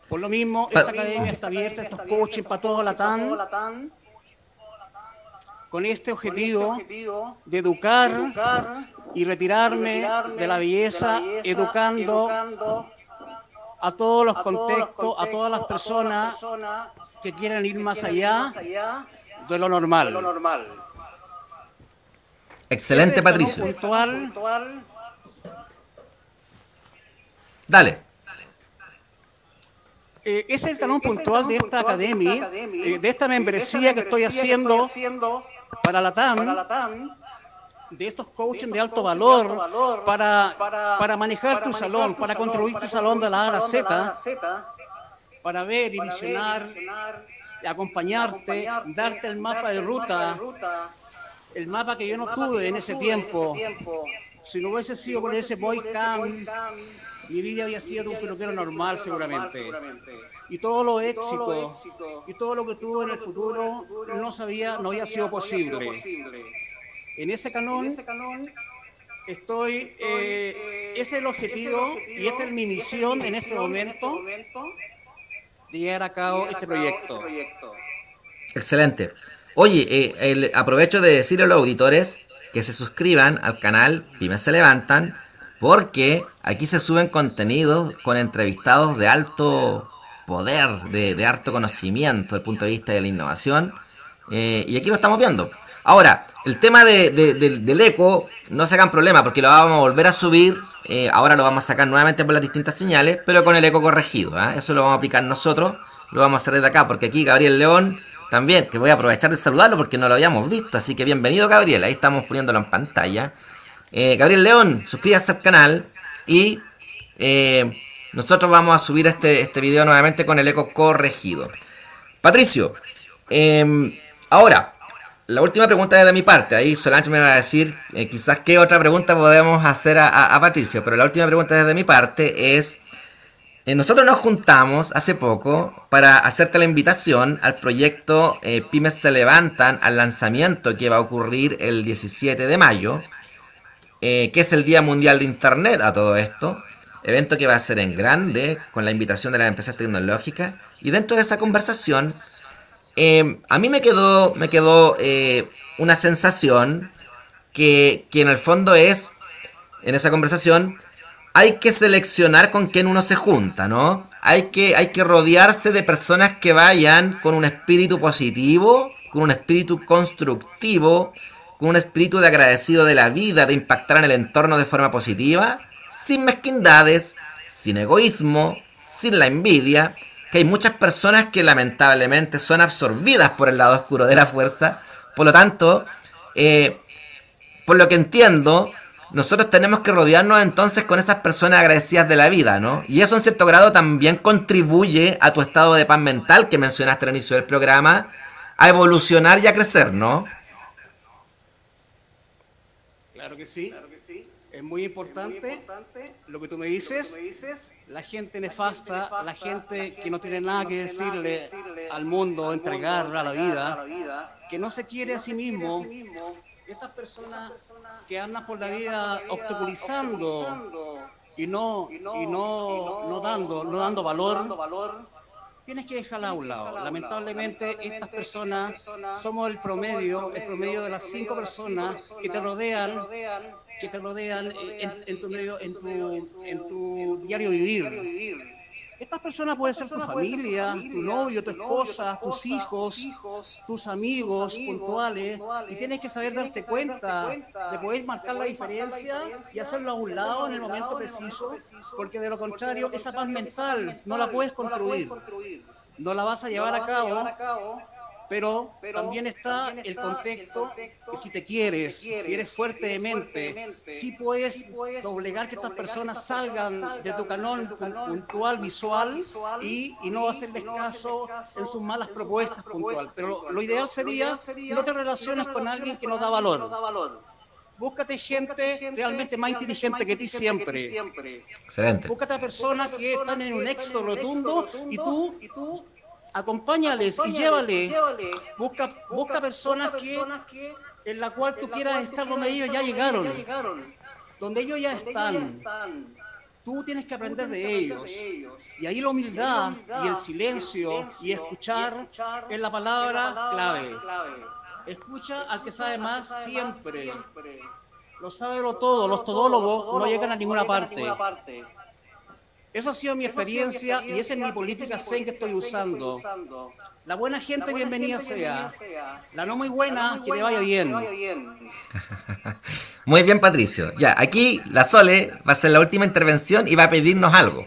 Por lo mismo, esta academia está abierta, estos coaching para todo la TAN con este objetivo de educar y retirarme de la belleza, educando a todos los contextos, a todas las personas que quieran ir más allá de lo normal.
Excelente, Patricio. Dale.
Eh, es el talón puntual de esta academia, eh, de esta membresía que estoy haciendo para la TAM, de estos coaching de alto valor, para, para manejar tu salón, para construir tu salón de la A a la Z, para ver y visionar, acompañarte, darte el mapa de ruta, el mapa que yo no tuve en ese tiempo. Si no hubiese sido por ese boy cam, mi vida había sido un peluquero normal seguramente y todos los éxitos y todo lo que tuvo en el futuro no sabía, no había sido posible. En ese canón estoy, eh, ese es el objetivo y esta es mi misión en este momento de llevar a cabo este proyecto.
Excelente. Oye, eh, aprovecho de decirle a los auditores que se suscriban al canal Pymes se levantan porque aquí se suben contenidos con entrevistados de alto poder, de, harto conocimiento desde el punto de vista de la innovación. Eh, y aquí lo estamos viendo. Ahora, el tema de, del eco, no se hagan problema porque lo vamos a volver a subir. Eh, ahora lo vamos a sacar nuevamente por las distintas señales, pero con el eco corregido. ¿ah? Eso lo vamos a aplicar nosotros. Lo vamos a hacer desde acá porque aquí Gabriel León también, que voy a aprovechar de saludarlo porque no lo habíamos visto. Así que bienvenido Gabriel, ahí estamos poniéndolo en pantalla. Eh, Gabriel León, suscríbase al canal y nosotros vamos a subir este, este video nuevamente con el eco corregido. Patricio, em, ahora, la última pregunta es de mi parte. Ahí Solange me va a decir eh, quizás qué otra pregunta podemos hacer a, Patricio. Pero la última pregunta de mi parte es... Eh, nosotros nos juntamos hace poco para hacerte la invitación al proyecto eh, Pymes se levantan al lanzamiento que va a ocurrir el 17 de mayo, que es el Día Mundial de Internet a todo esto evento que va a ser en grande, con la invitación de las empresas tecnológicas. Y dentro de esa conversación, em, a mí me quedó, me quedó eh, una sensación que, que en el fondo es, en esa conversación, hay que seleccionar con quién uno se junta, ¿no? Hay que, hay que rodearse de personas que vayan con un espíritu positivo, con un espíritu constructivo, con un espíritu de agradecido de la vida, de impactar en el entorno de forma positiva sin mezquindades, sin egoísmo, sin la envidia, que hay muchas personas que lamentablemente son absorbidas por el lado oscuro de la fuerza, por lo tanto, eh, por lo que entiendo, nosotros tenemos que rodearnos entonces con esas personas agradecidas de la vida, ¿no? Y eso en cierto grado también contribuye a tu estado de paz mental que mencionaste al inicio del programa, a evolucionar y a crecer, ¿no?
Claro que sí. Es muy importante, lo que tú me dices, la gente nefasta, la gente que no tiene nada que decirle al mundo, entregar a la vida, que no se quiere a sí mismo, esas personas que andan por la vida obstaculizando y no, y no, no dando, no dando valor, tienes que dejarla a un lado. Lamentablemente, estas personas somos el promedio, el promedio de las cinco personas que te rodean, que te rodean en, tu medio, en tu, en tu diario vivir. Estas personas pueden ser tu familia, tu novio, tu esposa, tus hijos, tus amigos puntuales, y tienes que saber darte cuenta de poder marcar la diferencia y hacerlo a un lado en el momento preciso, porque de lo contrario, esa paz mental no la puedes construir, no la vas a llevar a cabo pero, también está el contexto que si te quieres, si eres fuerte de mente, si puedes obligar que estas personas salgan de tu canón puntual, visual, y, no hacerles caso en sus malas propuestas puntuales. Pero lo ideal sería no te relaciones con alguien que no da valor. Búscate gente realmente más inteligente que ti siempre.
Excelente.
Búscate a personas que están en un éxito rotundo y tú acompáñales y llévale. Busca, busca personas que, en la cual tú quieras estar donde ellos ya llegaron, donde ellos ya están. Tú tienes que aprender de ellos. Y ahí la humildad y el silencio y escuchar es la palabra clave. Escucha al que sabe más siempre. Lo sabe lo todo. Los todólogos no llegan a ninguna parte. Esa ha sido mi experiencia y esa es mi política zen que estoy usando. La buena gente, bienvenida sea. La no muy buena, que le vaya bien.
Muy bien, Patricio. Ya, aquí la Sole va a ser la última intervención y va a pedirnos algo.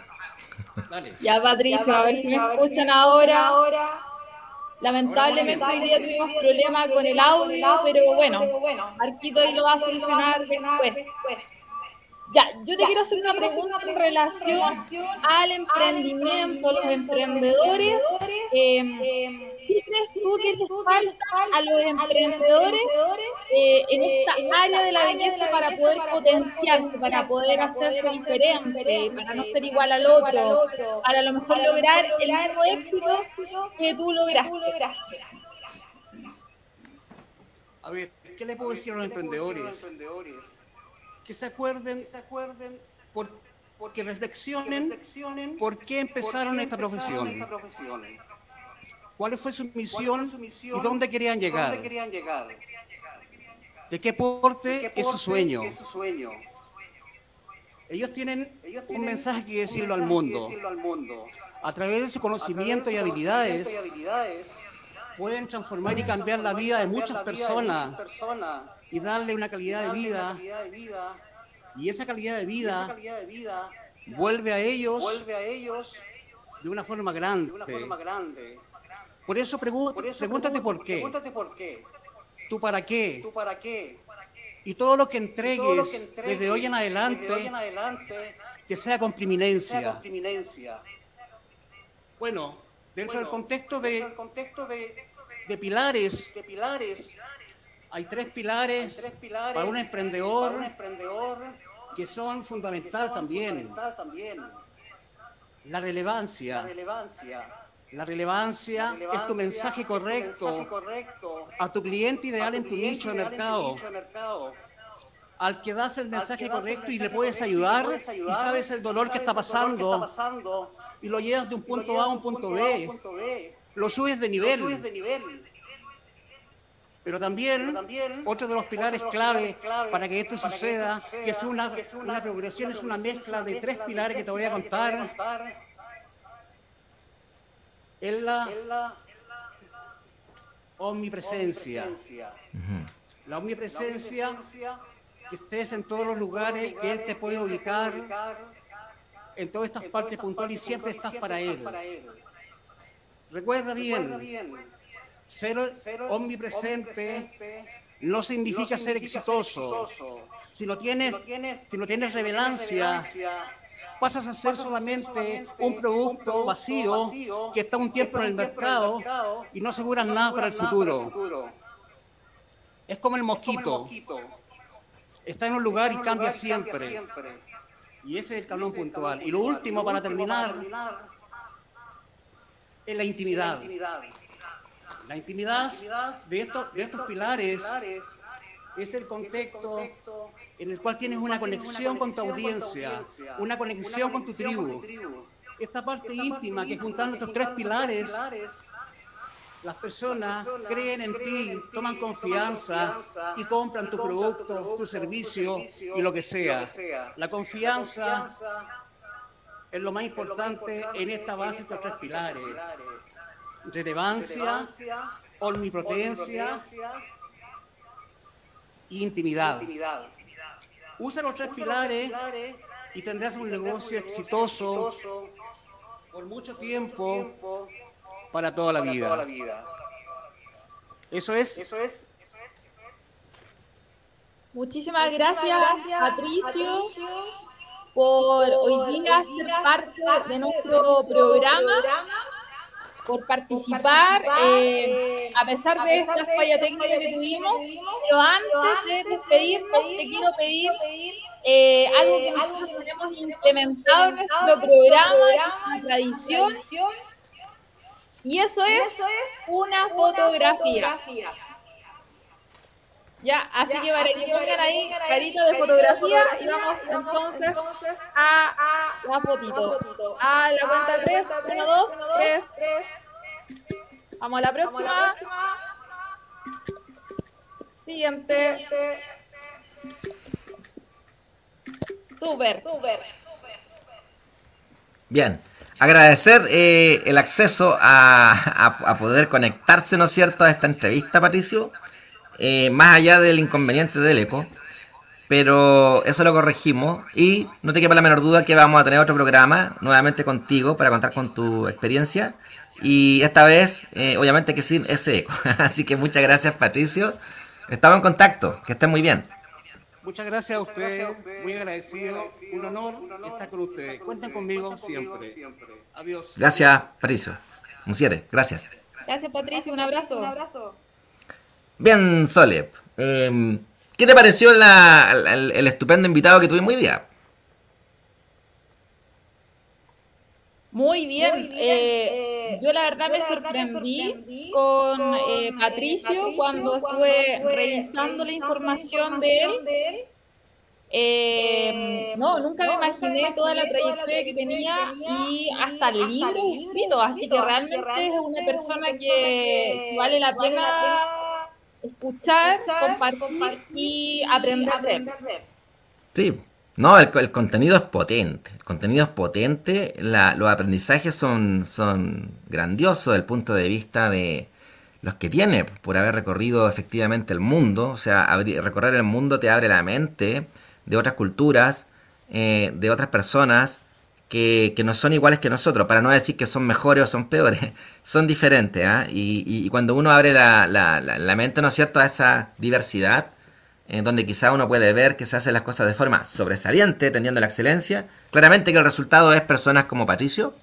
Ya, Patricio, a ver si me escuchan ahora. Lamentablemente hoy día tuvimos problemas con el audio, pero bueno, Marquito ahí lo va a solucionar después. Ya, yo te quiero hacer una pregunta en relación al emprendimiento, los emprendedores. Em, ¿Qué crees tú que les falta a los emprendedores eh, en esta área de la belleza para poder potenciarse, para poder hacerse diferente, para no ser igual al otro, para a lo mejor lograr el mismo éxito que tú lograste?
A ver, ¿qué le puedo decir a los emprendedores? Que se acuerden, se acuerden por, que reflexionen, por qué empezaron, esta, profesión. ¿Cuál fue su misión, y dónde querían llegar? ¿De qué porte, es, su sueño? Ellos tienen, un mensaje que decirlo, al, mundo. A través de su conocimiento, y, habilidades, pueden transformar y cambiar la vida de muchas personas y darle una calidad de vida. Y esa calidad de vida, vuelve a ellos, de una forma grande. Por eso, pregúntate por qué. ¿Tú para qué? Y todo lo que entregues, desde, hoy en adelante, que sea con priminencia. Bueno, dentro del contexto de, de, pilares, de pilares hay tres pilares, para, un emprendedor, que son fundamentales también. La relevancia. La relevancia, es tu mensaje, correcto, a tu cliente ideal en tu nicho de mercado. Al que das el mensaje correcto y le puedes ayudar y sabes el dolor que está pasando y lo llevas de un punto A a un punto B. Lo subes de nivel pero también, otro de los pilares, clave, para que esto suceda, que es una, progresión, es una mezcla de tres pilares que te voy a contar. Es la omnipresencia. La omnipresencia que estés en todos los lugares, que Él te puede ubicar en todas estas partes puntuales y siempre estás para Él. Recuerda bien, ser omnipresente no significa ser exitoso. Si no tienes, si no tienes revelancia, pasas a ser solamente un producto vacío que está un tiempo en el mercado y no aseguras nada para el futuro. Es como el mosquito. Está en un lugar y cambia siempre. Y ese es el calón puntual. Y lo último, para terminar, es la intimidad. La intimidad de estos, de estos pilares es el contexto en el cual tienes una conexión con tu audiencia, una conexión con tu tribu. Esta parte íntima que juntando estos tres pilares, las personas creen en ti, toman confianza y compran tu producto, tu servicio y lo que sea. La confianza es lo más importante en esta base de estos tres pilares relevancia, omnipotencia e intimidad. Usa los tres pilares y tendrás un negocio exitoso por mucho tiempo para toda la vida. Eso es. Eso es.
Muchísimas gracias, Patricio, por hoy día ser parte de nuestro programa por participar, eh, a pesar de esta falla técnica que tuvimos. Pero antes de despedirnos, te quiero pedir eh, algo que nosotros tenemos implementado en nuestro programa, en tradición, y eso es una fotografía. Ya, así que para que pongan ahí carita de fotografía y vamos entonces a la fotito. A la cuenta 3, 1, 2, 3. Vamos a la próxima. Siguiente. Súper, súper.
Bien. Agradecer eh, el acceso a, a, poder conectarse, ¿no es cierto?, a esta entrevista, Patricio. Eh, más allá del inconveniente del eco. Pero eso lo corregimos y no te quepa la menor duda que vamos a tener otro programa nuevamente contigo para contar con tu experiencia. Y esta vez, eh, obviamente que sin ese eco. Así que muchas gracias Patricio. Estamos en contacto. Que estén muy bien.
Muchas gracias a ustedes, muy agradecido, un honor estar con ustedes. Cuenten conmigo siempre. Adiós.
Gracias, Patricio. Un 7, gracias.
Gracias, Patricio, un abrazo. Un abrazo.
Bien, Sole. Em, ¿Qué te pareció el, estupendo invitado que tuvimos hoy día?
Muy bien. Eh, eh, yo la verdad, me, sorprendí con eh, Patricio, cuando estuve revisando la información de él. no, nunca me imaginé toda la trayectoria que tenía y hasta el libro escrito, así que realmente es una persona que vale la pena escuchar, compartir, y aprender.
Sí, no, el, contenido es potente. El contenido es potente. los aprendizajes son, son grandiosos desde el punto de vista de los que tiene por haber recorrido efectivamente el mundo. O sea, recorrer el mundo te abre la mente de otras culturas, eh, de otras personas que, no son iguales que nosotros, para no decir que son mejores o son peores, son diferentes. ¿ah? Y, cuando uno abre la, la, mente, ¿no es cierto?, a esa diversidad, en donde quizá uno puede ver que se hacen las cosas de forma sobresaliente, tendiendo la excelencia, claramente que el resultado es personas como Patricio,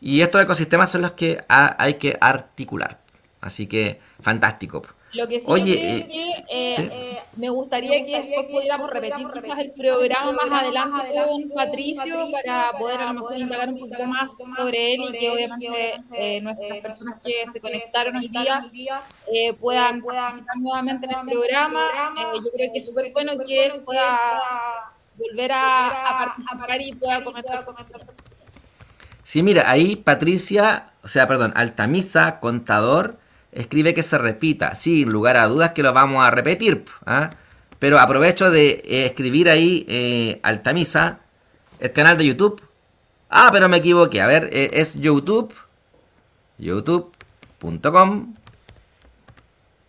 y estos ecosistemas son los que hay que articular. Así que, fantástico.
Lo que sí Oye, que eh, eh, me gustaría que después pudiéramos repetir quizás el programa más adelante con Patricio para poder a lo mejor indagar un poquito más sobre él y que obviamente eh, nuestras personas que se conectaron hoy día puedan participar nuevamente en el programa. yo creo que es súper bueno que él pueda volver a, participar y pueda comentar
Sí, mira, ahí Patricia, o sea, perdón, Altamisa, contador, escribe que se repita. Sin lugar a dudas que lo vamos a repetir. ¿ah? Pero aprovecho de eh, escribir ahí eh, Altamisa, el canal de YouTube. Ah, pero me equivoqué. A ver, eh, es YouTube. YouTube.com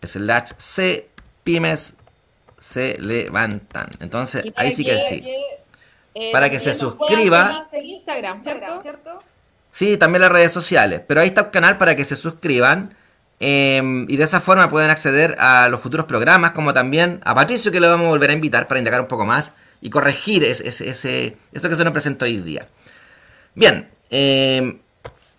slash C pymes se levantan. Entonces, ahí sí que sí. Eh, para que se suscriba.
Instagram, ¿cierto?
Sí, también las redes sociales. Pero ahí está el canal para que se suscriban. Em, y de esa forma pueden acceder a los futuros programas, como también a Patricio, que le vamos a volver a invitar para indagar un poco más y corregir ese, esto que se nos presentó hoy día. Bien, em,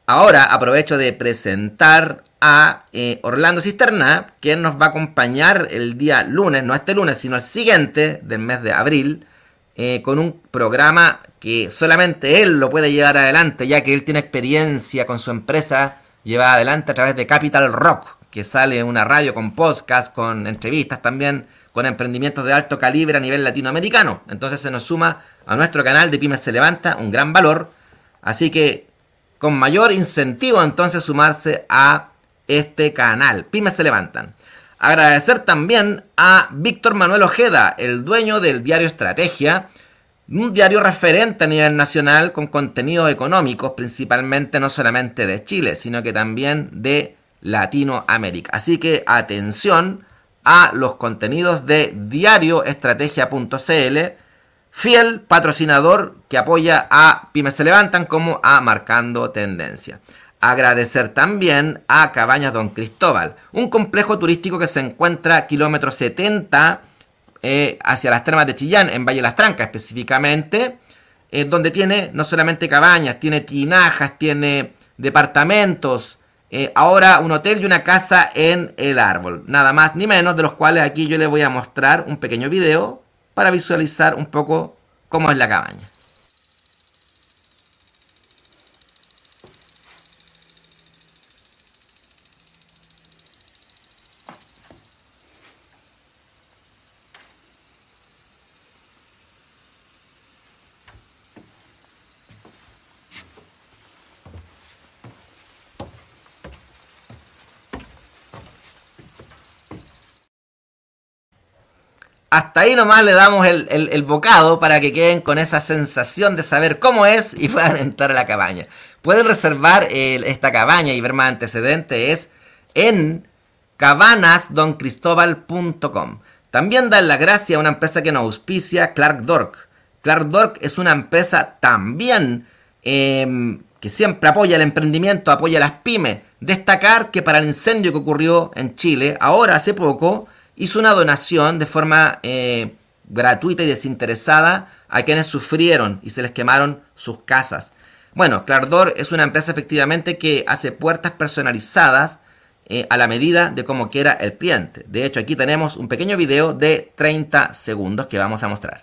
ahora aprovecho de presentar a eh, Orlando Cisterna, quien nos va a acompañar el día lunes, no este lunes, sino el siguiente del mes de abril, eh, con un programa que solamente él lo puede llevar adelante, ya que él tiene experiencia con su empresa llevada adelante a través de Capital Rock, que sale una radio con podcast, con entrevistas también, con emprendimientos de alto calibre a nivel latinoamericano. Entonces se nos suma a nuestro canal de Pymes se levanta un gran valor. Así que con mayor incentivo entonces sumarse a este canal. Pymes se levantan. Agradecer también a Víctor Manuel Ojeda, el dueño del diario Estrategia, un diario referente a nivel nacional con contenidos económicos, principalmente no solamente de Chile, sino que también de Latinoamérica. Así que atención a los contenidos de diarioestrategia.cl, fiel patrocinador que apoya a Pymes se levantan como a Marcando Tendencia. Agradecer también a Cabañas Don Cristóbal, un complejo turístico que se encuentra a kilómetro 70 eh, hacia las termas de Chillán, en Valle Las Trancas específicamente, eh, donde tiene no solamente cabañas, tiene tinajas, tiene departamentos, eh, ahora un hotel y una casa en el árbol, nada más ni menos, de los cuales aquí yo les voy a mostrar un pequeño video para visualizar un poco cómo es la cabaña. Hasta ahí nomás le damos el, bocado para que queden con esa sensación de saber cómo es y puedan entrar a la cabaña. Pueden reservar esta cabaña y ver más antecedentes en cabanasdoncristóbal.com. También dan la gracia a una empresa que nos auspicia, Clark Dork. Clark Dork es una empresa también em, que siempre apoya el emprendimiento, apoya las pymes. Destacar que para el incendio que ocurrió en Chile, ahora hace poco, hizo una donación de forma eh, gratuita y desinteresada a quienes sufrieron y se les quemaron sus casas. Bueno, Clardor es una empresa efectivamente que hace puertas personalizadas eh, a la medida de cómo quiera el cliente. De hecho, aquí tenemos un pequeño video de 30 segundos que vamos a mostrar.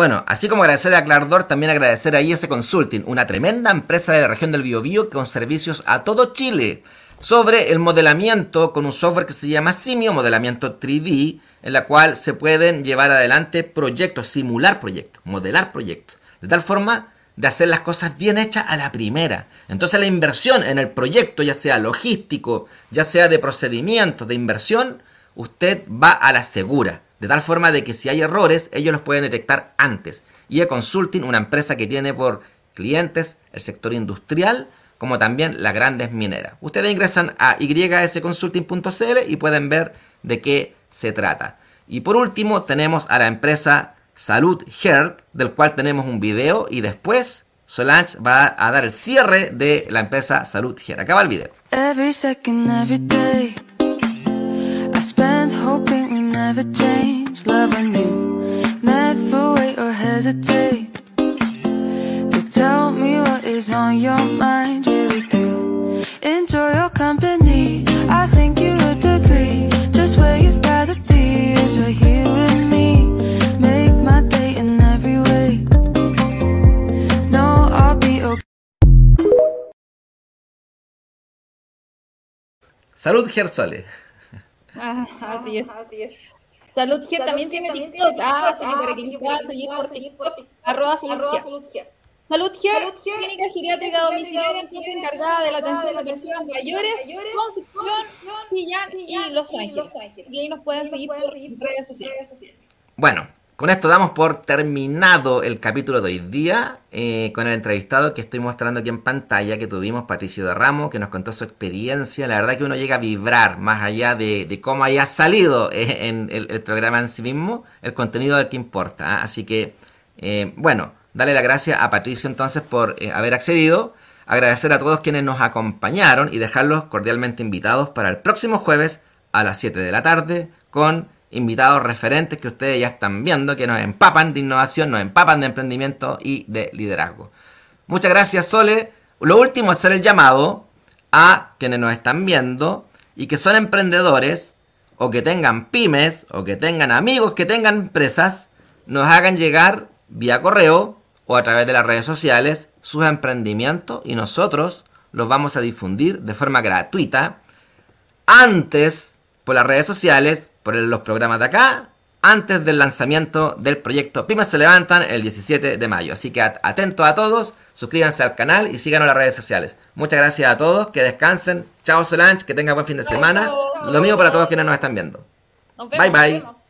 Bueno, así como agradecer a Clardor, también agradecer a IS Consulting, una tremenda empresa de la región del Biobío con servicios a todo Chile sobre el modelamiento con un software que se llama Simio, modelamiento 3D, en la cual se pueden llevar adelante proyectos, simular proyectos, modelar proyectos, de tal forma de hacer las cosas bien hechas a la primera. Entonces la inversión en el proyecto, ya sea logístico, ya sea de procedimientos, de inversión, usted va a la segura. De tal forma de que si hay errores, ellos los pueden detectar antes. Y Consulting, una empresa que tiene por clientes el sector industrial, como también las grandes mineras. Ustedes ingresan a ysconsulting.cl y pueden ver de qué se trata. Y por último tenemos a la empresa Salud Health, del cual tenemos un video y después Solange va a dar el cierre de la empresa Salud Health. Acaba el video. Never change, loving you. Never wait or hesitate to tell me what is on your mind. Really do enjoy your company. I think you would agree. Just where you'd rather be is right here with me. Make my day in every way. No, I'll be okay. Salud, Gersole.
Ah, así es. Así es. Salud Ger también tiene TikTok. Ah, así que para que puedan seguir por TikTok, arroba Salud Ger. Salud clínica geriátrica domiciliaria, entonces encargada de la atención de personas mayores, Concepción, Chillán y Los Ángeles. Y ahí nos pueden seguir por redes sociales.
Bueno, con esto damos por terminado el capítulo de hoy día eh, con el entrevistado que estoy mostrando aquí en pantalla que tuvimos, Patricio de Ramo, que nos contó su experiencia. La verdad que uno llega a vibrar más allá de, cómo haya salido eh, en el, programa en sí mismo, el contenido del que importa. ¿ah? Así que, eh, bueno, Dale la gracia a Patricio entonces por haber accedido. Agradecer a todos quienes nos acompañaron y dejarlos cordialmente invitados para el próximo jueves a las 7 de la tarde con invitados referentes que ustedes ya están viendo que nos empapan de innovación, nos empapan de emprendimiento y de liderazgo. Muchas gracias Sole. Lo último es hacer el llamado a quienes nos están viendo y que son emprendedores o que tengan pymes o que tengan amigos que tengan empresas, nos hagan llegar vía correo o a través de las redes sociales sus emprendimientos y nosotros los vamos a difundir de forma gratuita antes por las redes sociales, por los programas de acá, antes del lanzamiento del proyecto Pymes se levantan el 17 de mayo. Así que atentos a todos, suscríbanse al canal y síganos en las redes sociales. Muchas gracias a todos, que descansen. Chao Solange, que tengan buen fin de semana. Lo mismo para todos quienes nos están viendo. Bye bye.